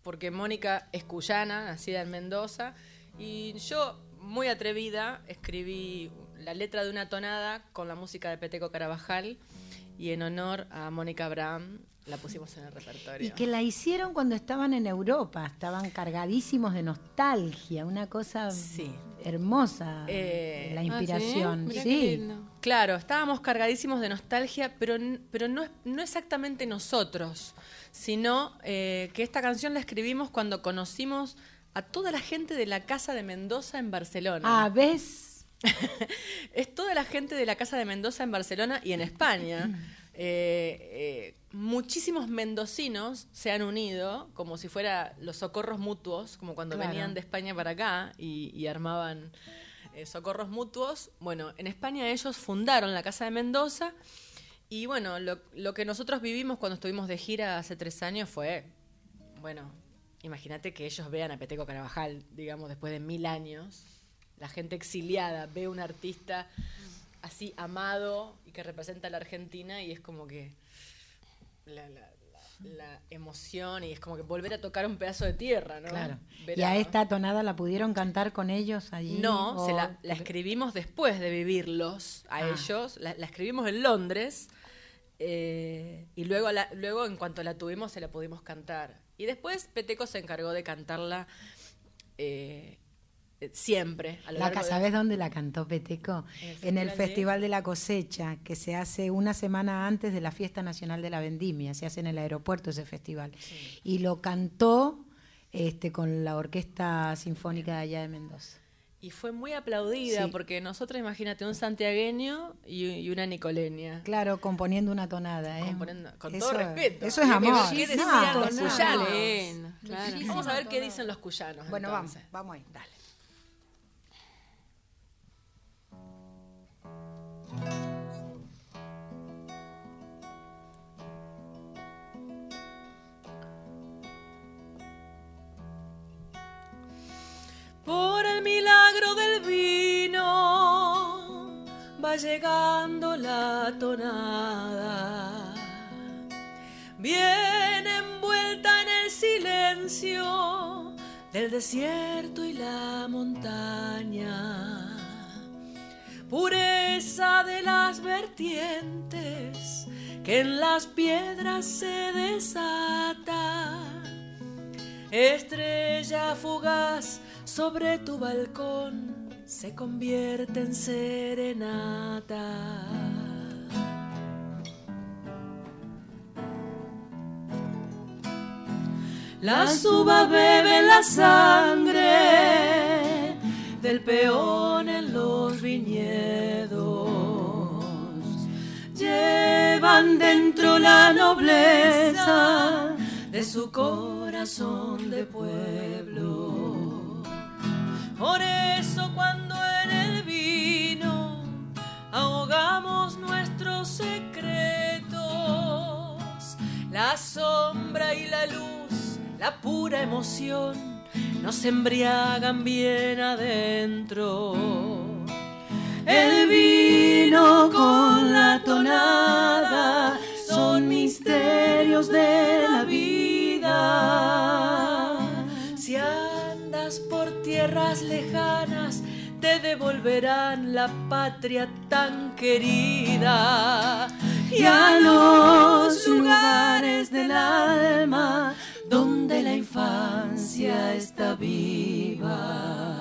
porque Mónica es cuyana, nacida en Mendoza, y yo, muy atrevida, escribí la letra de una tonada con la música de Peteco Carabajal y en honor a Mónica Abraham la pusimos en el repertorio. Y que la hicieron cuando estaban en Europa, estaban cargadísimos de nostalgia, una cosa hermosa, Eh, la ¿ah, sí? inspiración. Sí. Claro, estábamos cargadísimos de nostalgia, pero, pero no, es- no exactamente nosotros, sino eh, que esta canción la escribimos cuando conocimos a toda la gente de la Casa de Mendoza en Barcelona. Ah, ¿ves? Es toda la gente de la Casa de Mendoza en Barcelona y en España. Eh, eh, muchísimos mendocinos se han unido como si fuera los socorros mutuos, como cuando Claro. venían de España para acá y, y armaban eh, socorros mutuos. Bueno, en España ellos fundaron la Casa de Mendoza Y bueno, lo, lo que nosotros vivimos cuando estuvimos de gira hace tres años fue, bueno, imagínate que ellos vean a Peteco Carabajal, digamos, después de mil años. La gente exiliada ve un artista así amado y que representa a la Argentina y es como que la, la- la- la emoción y es como que volver a tocar un pedazo de tierra, ¿no? Claro. ¿Y a- esta tonada la pudieron cantar con ellos allí? no, se ¿O- la, la escribimos después de vivirlos a Ah. ellos. La, escribimos en Londres. eh, y luego, luego, en cuanto la tuvimos, se la pudimos cantar. Y después Peteco se encargó de cantarla eh, siempre. A lo La, largo de- ¿Sabes dónde la cantó Peteco? En el En el Festival de- la Cosecha, que se hace una semana antes de la Fiesta Nacional de la Vendimia. Se hace en el aeropuerto ese festival. Y lo cantó este, con la Orquesta Sinfónica de allá de Mendoza. Y fue muy aplaudida Sí. porque nosotros, imagínate, un santiagueño y, y una nicoleña. Claro, componiendo una tonada. ¿eh? Componiendo- con Eso- todo respeto. Eso es ¿Qué- amor. ¿Qué decían No, los no. cuyanos? Bueno, claro. Vamos a ver qué dicen los cuyanos. Bueno, vamos, vamos ahí. Dale. Llegando la tonada. Viene envuelta en el silencio del desierto y la montaña. Pureza de las vertientes que en las piedras se desata. Estrella fugaz sobre tu balcón se convierte en serenata. La suba bebe la sangre del peón en los viñedos. Llevan dentro la nobleza de su corazón de pueblo. Por eso cuando en el vino ahogamos nuestros secretos, la sombra y la luz, la pura emoción, nos embriagan bien adentro. El vino con la tonada son misterios de la vida. Tierras lejanas, te devolverán la patria tan querida. Y a los lugares del alma donde la infancia está viva.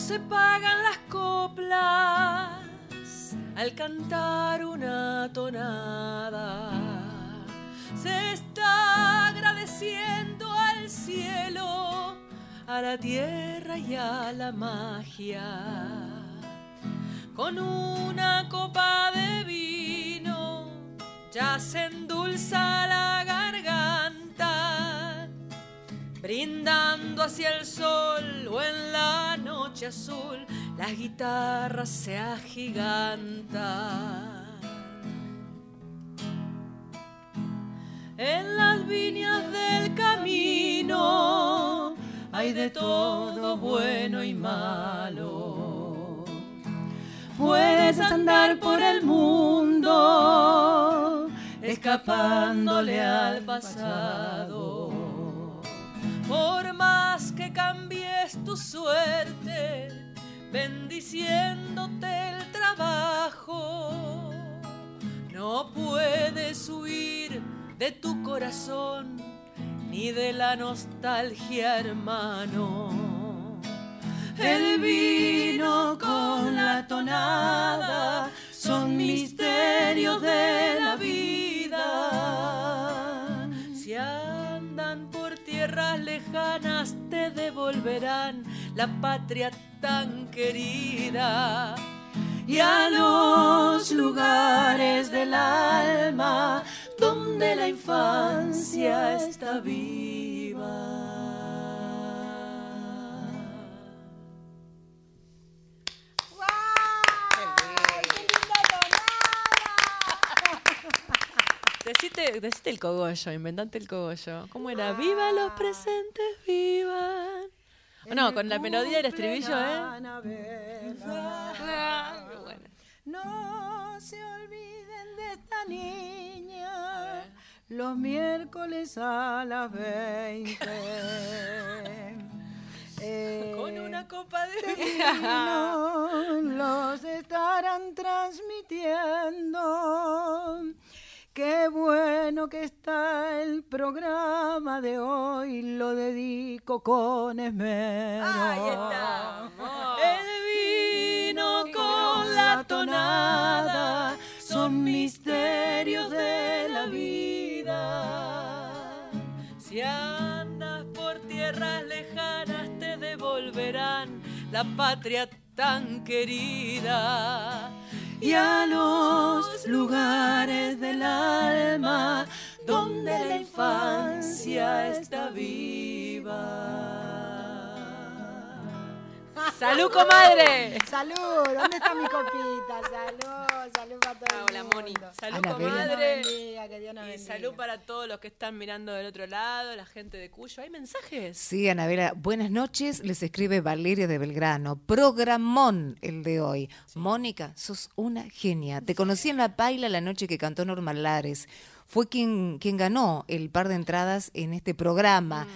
Se pagan las coplas al cantar una tonada, se está agradeciendo al cielo, a la tierra y a la magia. Con una copa de vino ya se endulza la garganta brindando hacia el sol o en la azul, las guitarras se agigantan. En las viñas del camino hay de todo bueno y malo. Puedes andar por el mundo escapándole al pasado. Tu suerte, bendiciéndote el trabajo, no puedes huir de tu corazón ni de la nostalgia, hermano. El vino con la tonada son misterios de la vida. Tierras lejanas te devolverán la patria tan querida. Y a los lugares del alma donde la infancia está viva. Decite, decite el cogollo, inventate el cogollo. ¿Cómo era? ¡Viva los presentes, vivan! Oh, no, con la melodía del estribillo, ¿eh? Ah, No se olviden de esta niña los miércoles a las 20. Eh, Con una copa de vino los estarán transmitiendo. Qué bueno que está el programa de hoy, lo dedico con esmero. Ahí estamos. El vino con la tonada son misterios de la vida. Si andas por tierras lejanas te devolverán la patria tan querida. Y a los lugares del alma donde la infancia está viva. ¡Salud, comadre! Salud, ¿dónde está mi copita? Salud, todo Hola, mundo. Moni. Salud, Anabela. comadre. Que Dios nos bendiga, que Dios nos Y bendiga. salud para todos los que están mirando del otro lado, la gente de Cuyo. ¿Hay mensajes? Sí, Anabela, buenas noches. Les escribe Valeria de Belgrano. Programón el de hoy. Mónica, sos una genia. Te conocí en la paila la noche que cantó Norma Lares. Fue quien, quien ganó el par de entradas en este programa.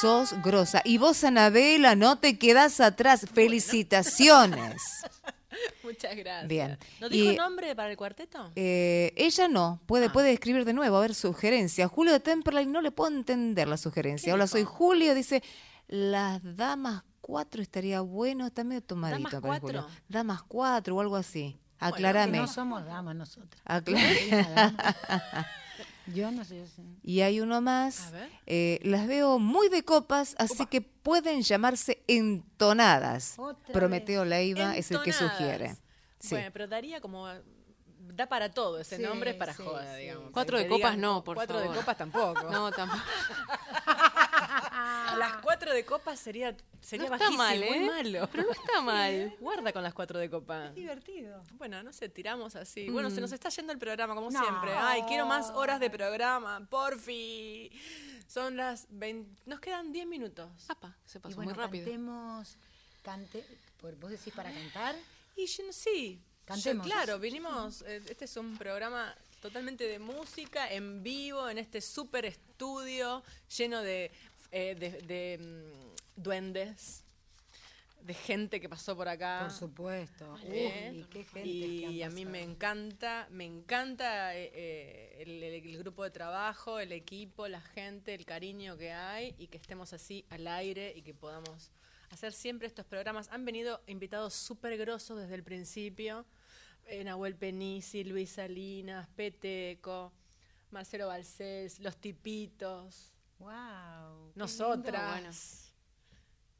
Sos grosa. Y vos, Anabela, no te quedás atrás. Felicitaciones. Muchas gracias. Bien. ¿No dijo Y- nombre para el cuarteto? Eh, ella no, puede, Ah. puede escribir de nuevo, a ver, sugerencia. Julio de Temperley no le puedo entender la sugerencia. Hola, soy Julio, dice, las damas cuatro estaría bueno, está medio tomadito. ¿Damas cuatro? Julio. Damas cuatro o algo así. Que Aclarame. no somos damas nosotras. Acla- Yo no sé. y hay uno más. A ver. eh, las veo muy de copas, así que pueden llamarse entonadas. Otra Prometeo Leiva es el que sugiere. Sí. Bueno, pero daría como... Da para todo ese Sí, nombre para sí, joda, sí. digamos. Cuatro de copas digan, no, por Cuatro favor. de copas tampoco. No, tampoco. Las cuatro de copas sería, sería No está bajísimo, mal, muy ¿eh? malo. Pero no está mal. Guarda con las cuatro de copa. Divertido. Bueno, no sé, tiramos así. Bueno, se nos está yendo el programa, como No. siempre. Ay, quiero más horas de programa, porfi. Son las 20... Nos quedan 10 minutos. Apa, se Y pasó bueno, muy rápido. cantemos, cante, por- vos decís para cantar. Y yo no sí. Cantemos. Yo, claro, vinimos. eh, Este es un programa totalmente de música, en vivo, en este súper estudio lleno de, eh, de, de, mm, duendes, de gente que pasó por acá. Por supuesto. ¿eh? Uy, qué gente y a mí me encanta, me encanta eh, eh, el, el- el grupo de trabajo, el equipo, la gente, el cariño que hay y que estemos así al aire y que podamos hacer siempre estos programas. Han venido invitados súper grosos desde el principio. eh, Nahuel Penisi, Luis Salinas, Peteco, Marcelo Balcells, Los Tipitos, Wow. nosotras.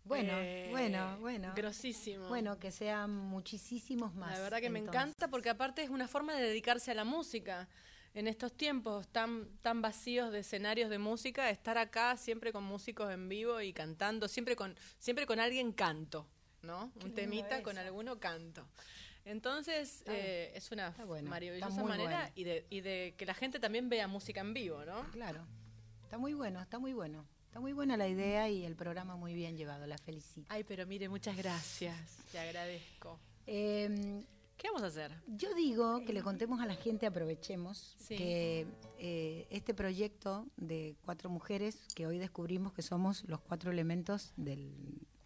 Bueno, Eh, bueno, bueno. Grosísimo. Bueno, que sean muchísimos más. La verdad que me encanta porque aparte es una forma de dedicarse a la música. En estos tiempos tan, tan vacíos de escenarios de música, estar acá siempre con músicos en vivo y cantando, siempre con, siempre con alguien canto, ¿no? Un temita con alguno canto. Entonces, eh, es una bueno, maravillosa manera bueno. y, de, y de que la gente también vea música en vivo, ¿no? Claro. Está muy bueno, está muy bueno. Está muy buena la idea y el programa muy bien llevado. La felicito. Ay, pero mire, muchas gracias. Le agradezco. Eh, ¿Qué vamos a hacer? Yo digo que le contemos a la gente, aprovechemos, Sí. que eh, este proyecto de cuatro mujeres, que hoy descubrimos que somos los cuatro elementos del,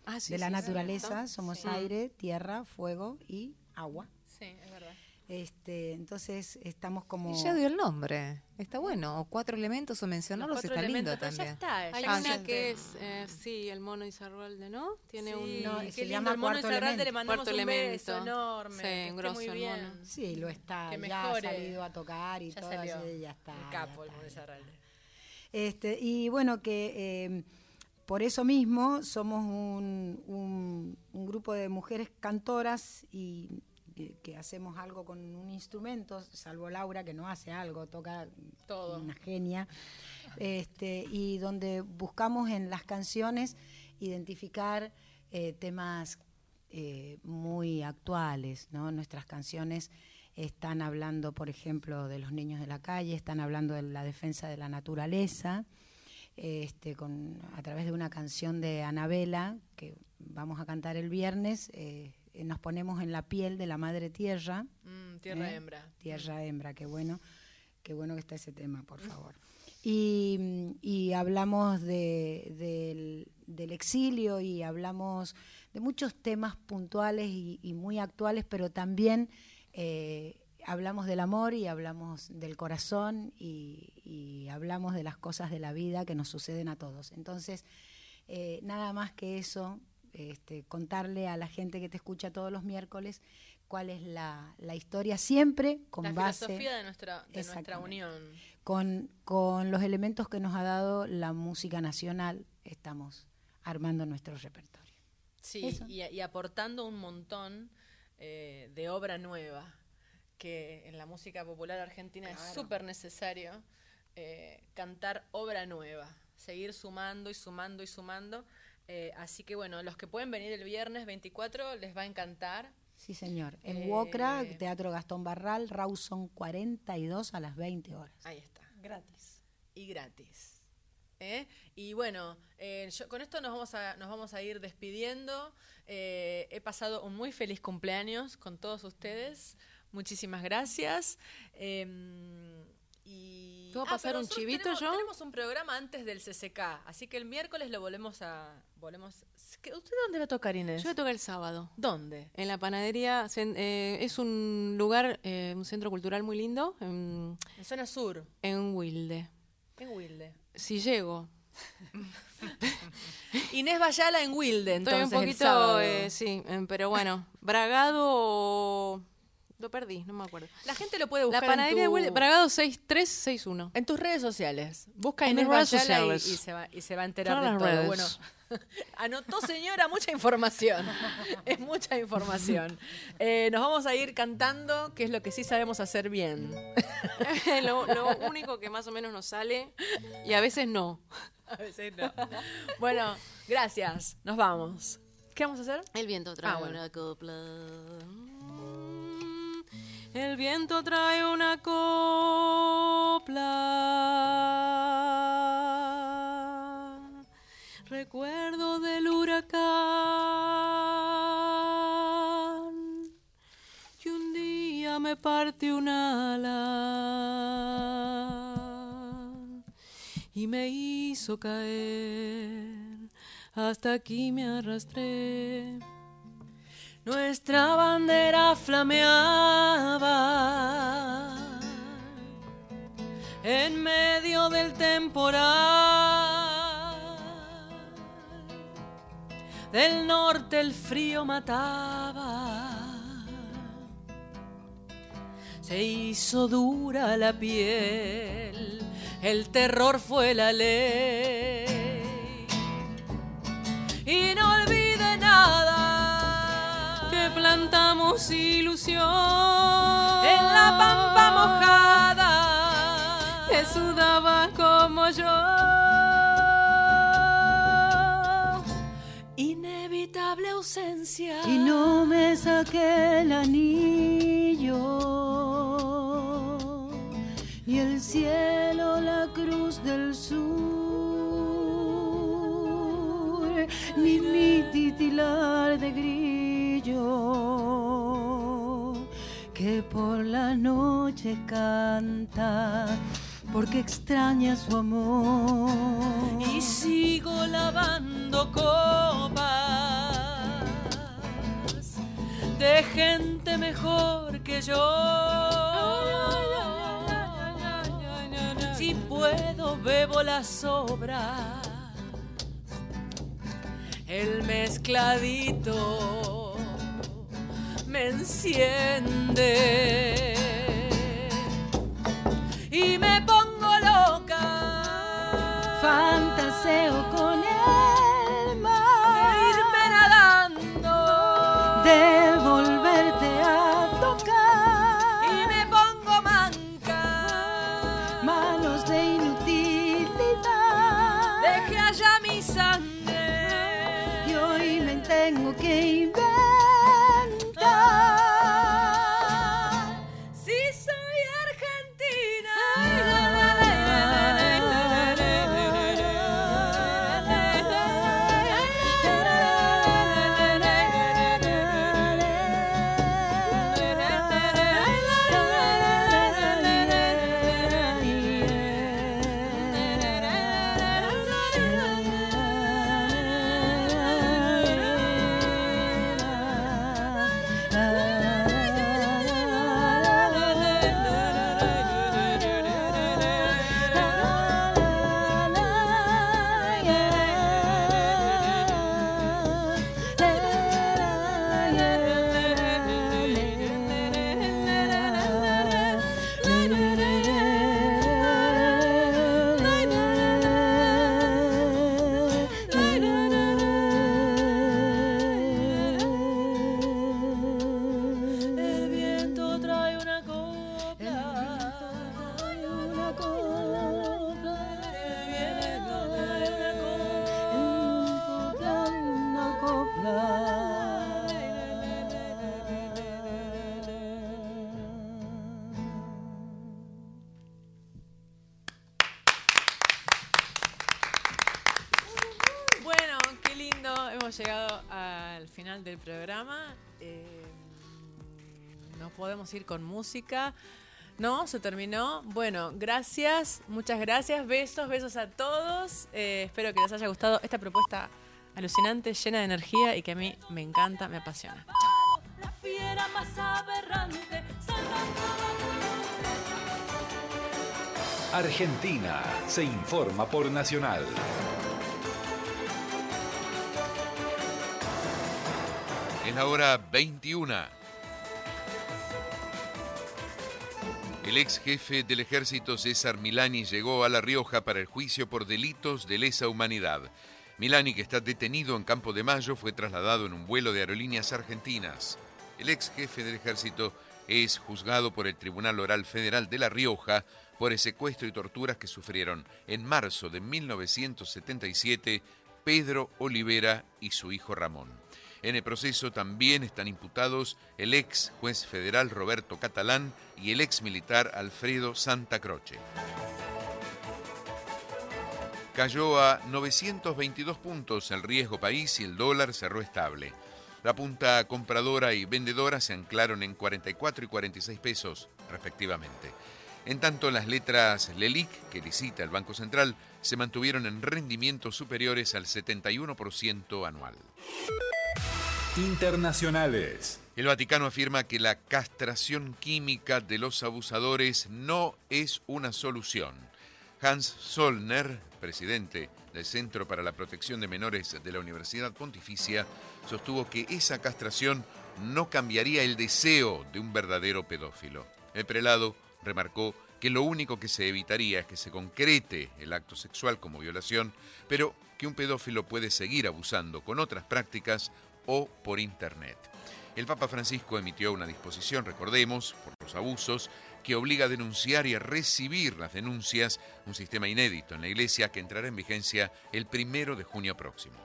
Ah, sí, de la sí, naturaleza, somos aire, tierra, fuego y agua. Sí, es. Este, entonces estamos como... Ella dio el nombre. Está bueno. O cuatro elementos o mencionarlos está lindo pero ya también. está, Hay ya una que es, eh, sí, el mono Izarralde, ¿no? Tiene Sí, un... No, se llama el mono Izarralde, le mandamos Cuarto un beso Elemento. enorme. Sí, que esté grosso muy el bien. mono. Sí, lo está, Que ya ha salido a tocar y Ya todo, salió. así, ya está. Un ya capo el está, mono ya Izarralde. Este, y bueno, que eh, por eso mismo somos un, un- un grupo de mujeres cantoras y que, que hacemos algo con un instrumento, salvo Laura que no hace algo, toca Todo. una genia, este, y donde buscamos en las canciones identificar eh, temas eh, muy actuales, ¿no? Nuestras canciones están hablando, por ejemplo, de los niños de la calle, están hablando de la defensa de la naturaleza, este, con, a través de una canción de Anabela, que vamos a cantar el viernes, eh, eh, nos ponemos en la piel de la madre tierra. Mm, tierra ¿eh? hembra. Tierra hembra, qué bueno, qué bueno que está ese tema, por favor. Y, mm, y hablamos de- del, del exilio y hablamos de muchos temas puntuales y, y muy actuales, pero también eh, hablamos del amor y hablamos del corazón y, y hablamos de las cosas de la vida que nos suceden a todos. Entonces, eh, nada más que eso, este, contarle a la gente que te escucha todos los miércoles cuál es la, la historia siempre con la base filosofía de nuestra, de nuestra unión. con, con los elementos que nos ha dado la música nacional estamos armando nuestro repertorio. Sí, y, y aportando un montón eh, de obra nueva, que en la música popular argentina es súper necesario eh, cantar obra nueva, seguir sumando y sumando y sumando. Eh, así que bueno, los que pueden venir el viernes 24 les va a encantar. Sí, señor. En Eh, Wocra, Teatro Gastón Barral, Rawson 42 a las 20 horas. Ahí está. Gratis. y gratis. ¿eh? Y bueno, eh, yo- con esto nos vamos a, nos vamos a ir despidiendo. Eh, he pasado un muy feliz cumpleaños con todos ustedes. Muchísimas gracias. Eh, y, ¿Puedo Ah, pasar un chivito tenemos, yo? Tenemos un programa antes del CCK, así que el miércoles lo volvemos a... Volvemos, ¿Qué- ¿Usted dónde va a tocar, Inés? Yo voy a tocar el sábado. ¿Dónde? En la panadería. eh, es un lugar, eh, un centro cultural muy lindo. En, En zona sur, en Wilde. en Wilde. Si llego. Inés Bayala en Wilde, Estoy entonces, un el poquito, sábado. eh, sí, eh, pero bueno. Bragado o- Lo perdí, no me acuerdo. La gente lo puede La buscar panadería en de tu... Wilde, Bragado 6361. En tus redes sociales. Busca En Inés mis redes y, sociales. y se va, y se va a enterar Todas de todo. redes. Bueno, anotó señora mucha información. es mucha información. Eh, nos vamos a ir cantando, que es lo que sí sabemos hacer bien. lo, lo único que más o menos nos sale y a veces no. A veces no. Bueno, gracias. Nos vamos. ¿Qué vamos a hacer? El viento trae Ah, bueno. una copla. El viento trae una copla. Recuerdo del huracán. Y un día me partió un ala. Y me hizo caer. Hasta aquí me arrastré. Nuestra bandera flameaba en medio del temporal. Del norte el frío mataba. Se hizo dura la piel, el terror fue la ley. Y no olvide nada plantamos ilusión. En la pampa mojada. Que sudaba como yo. Inevitable ausencia. Y no me saqué el anillo, ni el cielo, la cruz del sur, ni mi titilar de grillo, por la noche canta. Porque extraña su amor. Y sigo lavando copas de gente mejor que yo. Si puedo, bebo las sobras. El mezcladito me enciende y me pongo loca. Fantaseo con él final del programa. Eh, nos podemos ir con música. No, se terminó. Bueno, gracias, muchas gracias. Besos, besos a todos. Eh, espero que les haya gustado esta propuesta alucinante, llena de energía y que a mí me encanta, me apasiona. La fiera más aberrante. Argentina se informa por Nacional. Es la hora 21. El ex jefe del ejército César Milani llegó a La Rioja para el juicio por delitos de lesa humanidad. Milani, que está detenido en Campo de Mayo, fue trasladado en un vuelo de aerolíneas argentinas. El ex jefe del ejército es juzgado por el Tribunal Oral Federal de La Rioja por el secuestro y torturas que sufrieron en marzo de 1977 Pedro Olivera y su hijo Ramón. En el proceso también están imputados el ex juez federal Roberto Catalán y el ex militar Alfredo Santa Croce. Cayó a 922 puntos el riesgo país y el dólar cerró estable. La punta compradora y vendedora se anclaron en 44 y 46 pesos, respectivamente. En tanto, las letras LELIC, que licita el Banco Central, se mantuvieron en rendimientos superiores al 71% anual. Internacionales. El Vaticano afirma que la castración química de los abusadores no es una solución. Hans Zollner, presidente del Centro para la Protección de Menores de la Universidad Pontificia, sostuvo que esa castración no cambiaría el deseo de un verdadero pedófilo. El prelado remarcó que lo único que se evitaría es que se concrete el acto sexual como violación, pero que un pedófilo puede seguir abusando con otras prácticas o por Internet. El Papa Francisco emitió una disposición, recordemos, por los abusos, que obliga a denunciar y a recibir las denuncias, un sistema inédito en la Iglesia que entrará en vigencia el primero de junio próximo.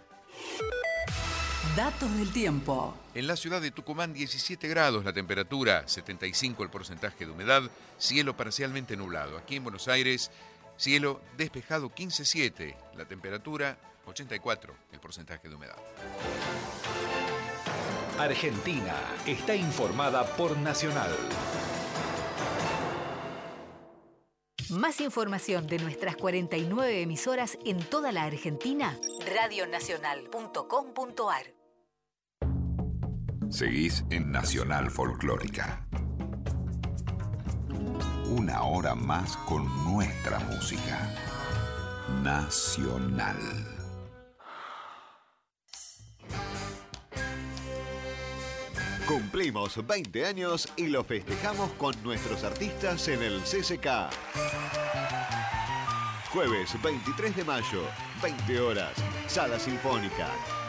Datos del tiempo. En la ciudad de Tucumán 17 grados la temperatura, 75 el porcentaje de humedad, cielo parcialmente nublado. Aquí en Buenos Aires, cielo despejado 15.7, la temperatura 84 el porcentaje de humedad. Argentina está informada por Nacional. Más información de nuestras 49 emisoras en toda la Argentina, radionacional.com.ar. Seguís en Nacional Folclórica. Una hora más con nuestra música. Nacional. Cumplimos 20 años y lo festejamos con nuestros artistas en el CCK. Jueves 23 de mayo, 20 horas, Sala Sinfónica.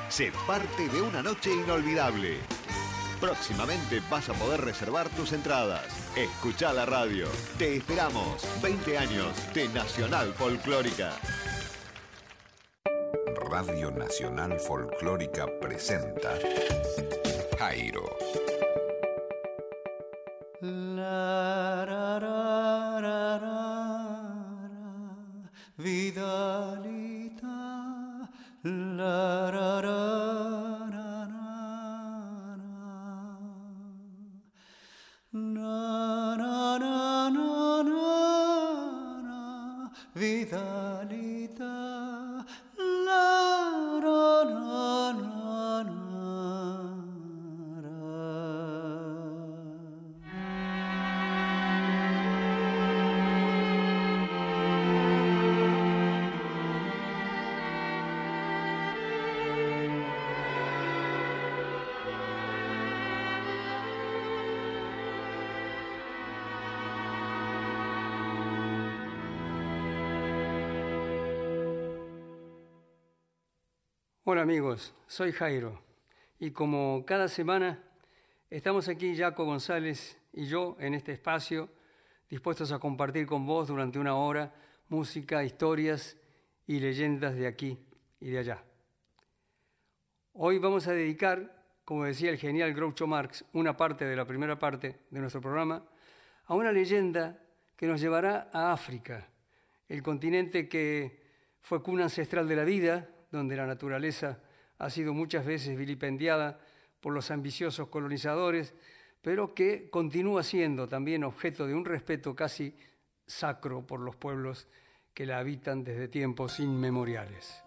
Se parte de una noche inolvidable. Próximamente vas a poder reservar tus entradas. Escucha la radio. Te esperamos. 20 años de Nacional Folclórica. Radio Nacional Folclórica presenta Jairo. Amigos, soy Jairo y como cada semana estamos aquí Jaco González y yo en este espacio dispuestos a compartir con vos durante una hora música, historias y leyendas de aquí y de allá. Hoy vamos a dedicar, como decía el genial Groucho Marx, una parte de la primera parte de nuestro programa a una leyenda que nos llevará a África, el continente que fue cuna ancestral de la vida, donde la naturaleza ha sido muchas veces vilipendiada por los ambiciosos colonizadores, pero que continúa siendo también objeto de un respeto casi sacro por los pueblos que la habitan desde tiempos inmemoriales.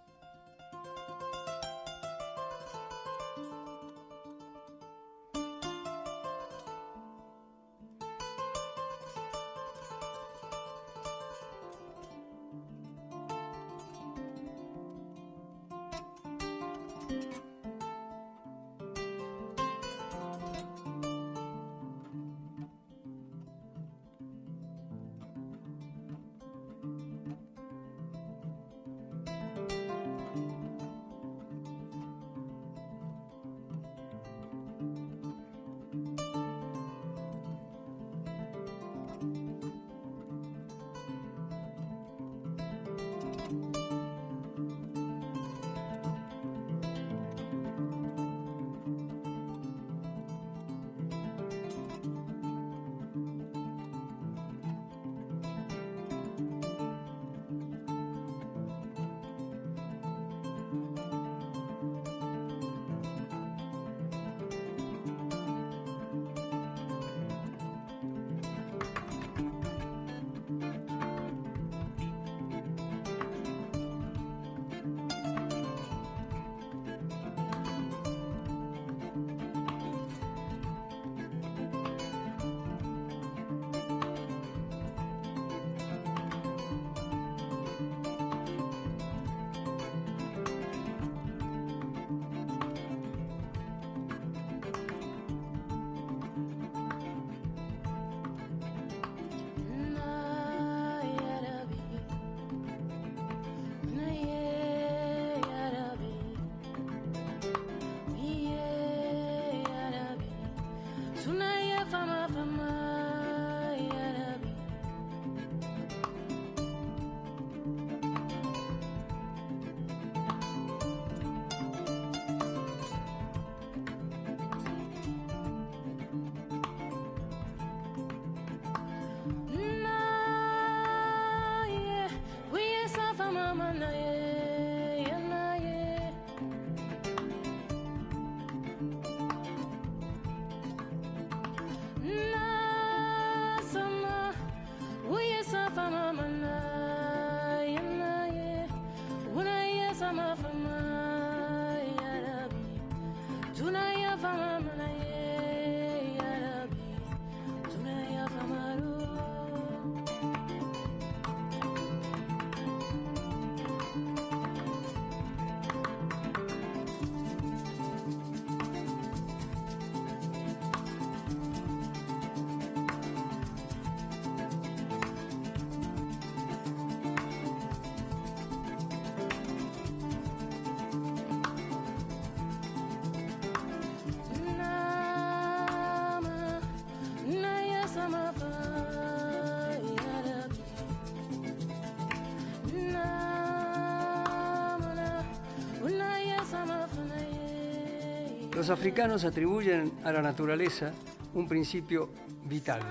Los africanos atribuyen a la naturaleza un principio vital.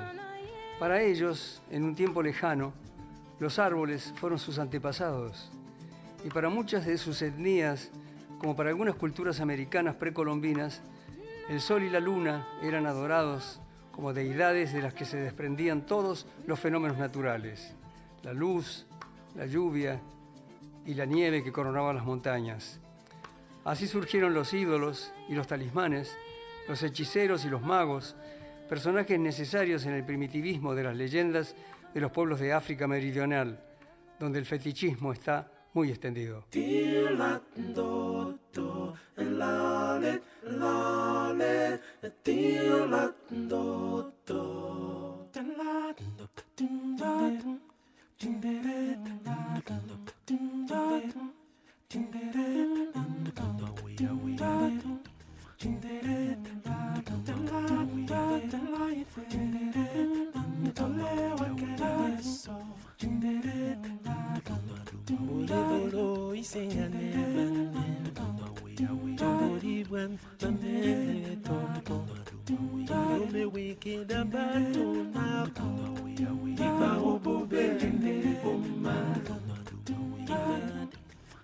Para ellos, en un tiempo lejano, los árboles fueron sus antepasados. Y para muchas de sus etnias, como para algunas culturas americanas precolombinas, el sol y la luna eran adorados como deidades de las que se desprendían todos los fenómenos naturales, la luz, la lluvia y la nieve que coronaba las montañas. Así surgieron los ídolos y los talismanes, los hechiceros y los magos, personajes necesarios en el primitivismo de las leyendas de los pueblos de África Meridional, donde el fetichismo está muy extendido. Thank you. be kende.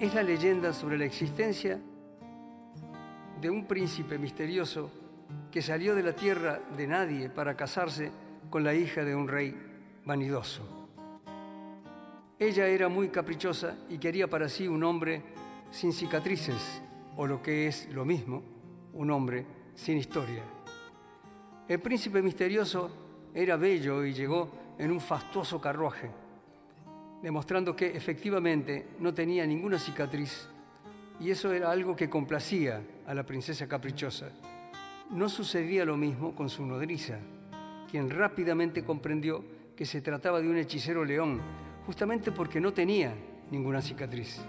Es la leyenda sobre la existencia de un príncipe misterioso que salió de la tierra de nadie para casarse con la hija de un rey vanidoso. Ella era muy caprichosa y quería para sí un hombre sin cicatrices, o lo que es lo mismo, un hombre sin historia. El príncipe misterioso era bello y llegó en un fastuoso carruaje, demostrando que efectivamente no tenía ninguna cicatriz, y eso era algo que complacía a la princesa caprichosa. No sucedía lo mismo con su nodriza, quien rápidamente comprendió que se trataba de un hechicero león, justamente porque no tenía ninguna cicatriz.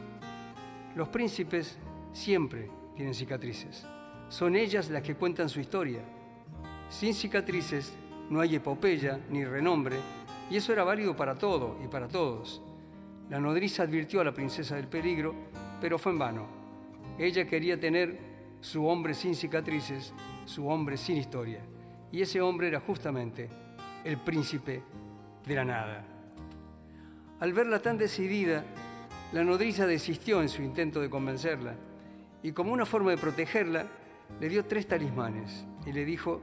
Los príncipes siempre tienen cicatrices. Son ellas las que cuentan su historia. Sin cicatrices no hay epopeya ni renombre, y eso era válido para todo y para todos. La nodriza advirtió a la princesa del peligro, pero fue en vano. Ella quería tener su hombre sin cicatrices, su hombre sin historia. Y ese hombre era justamente el príncipe de la nada. Al verla tan decidida, la nodriza desistió en su intento de convencerla y como una forma de protegerla, le dio tres talismanes y le dijo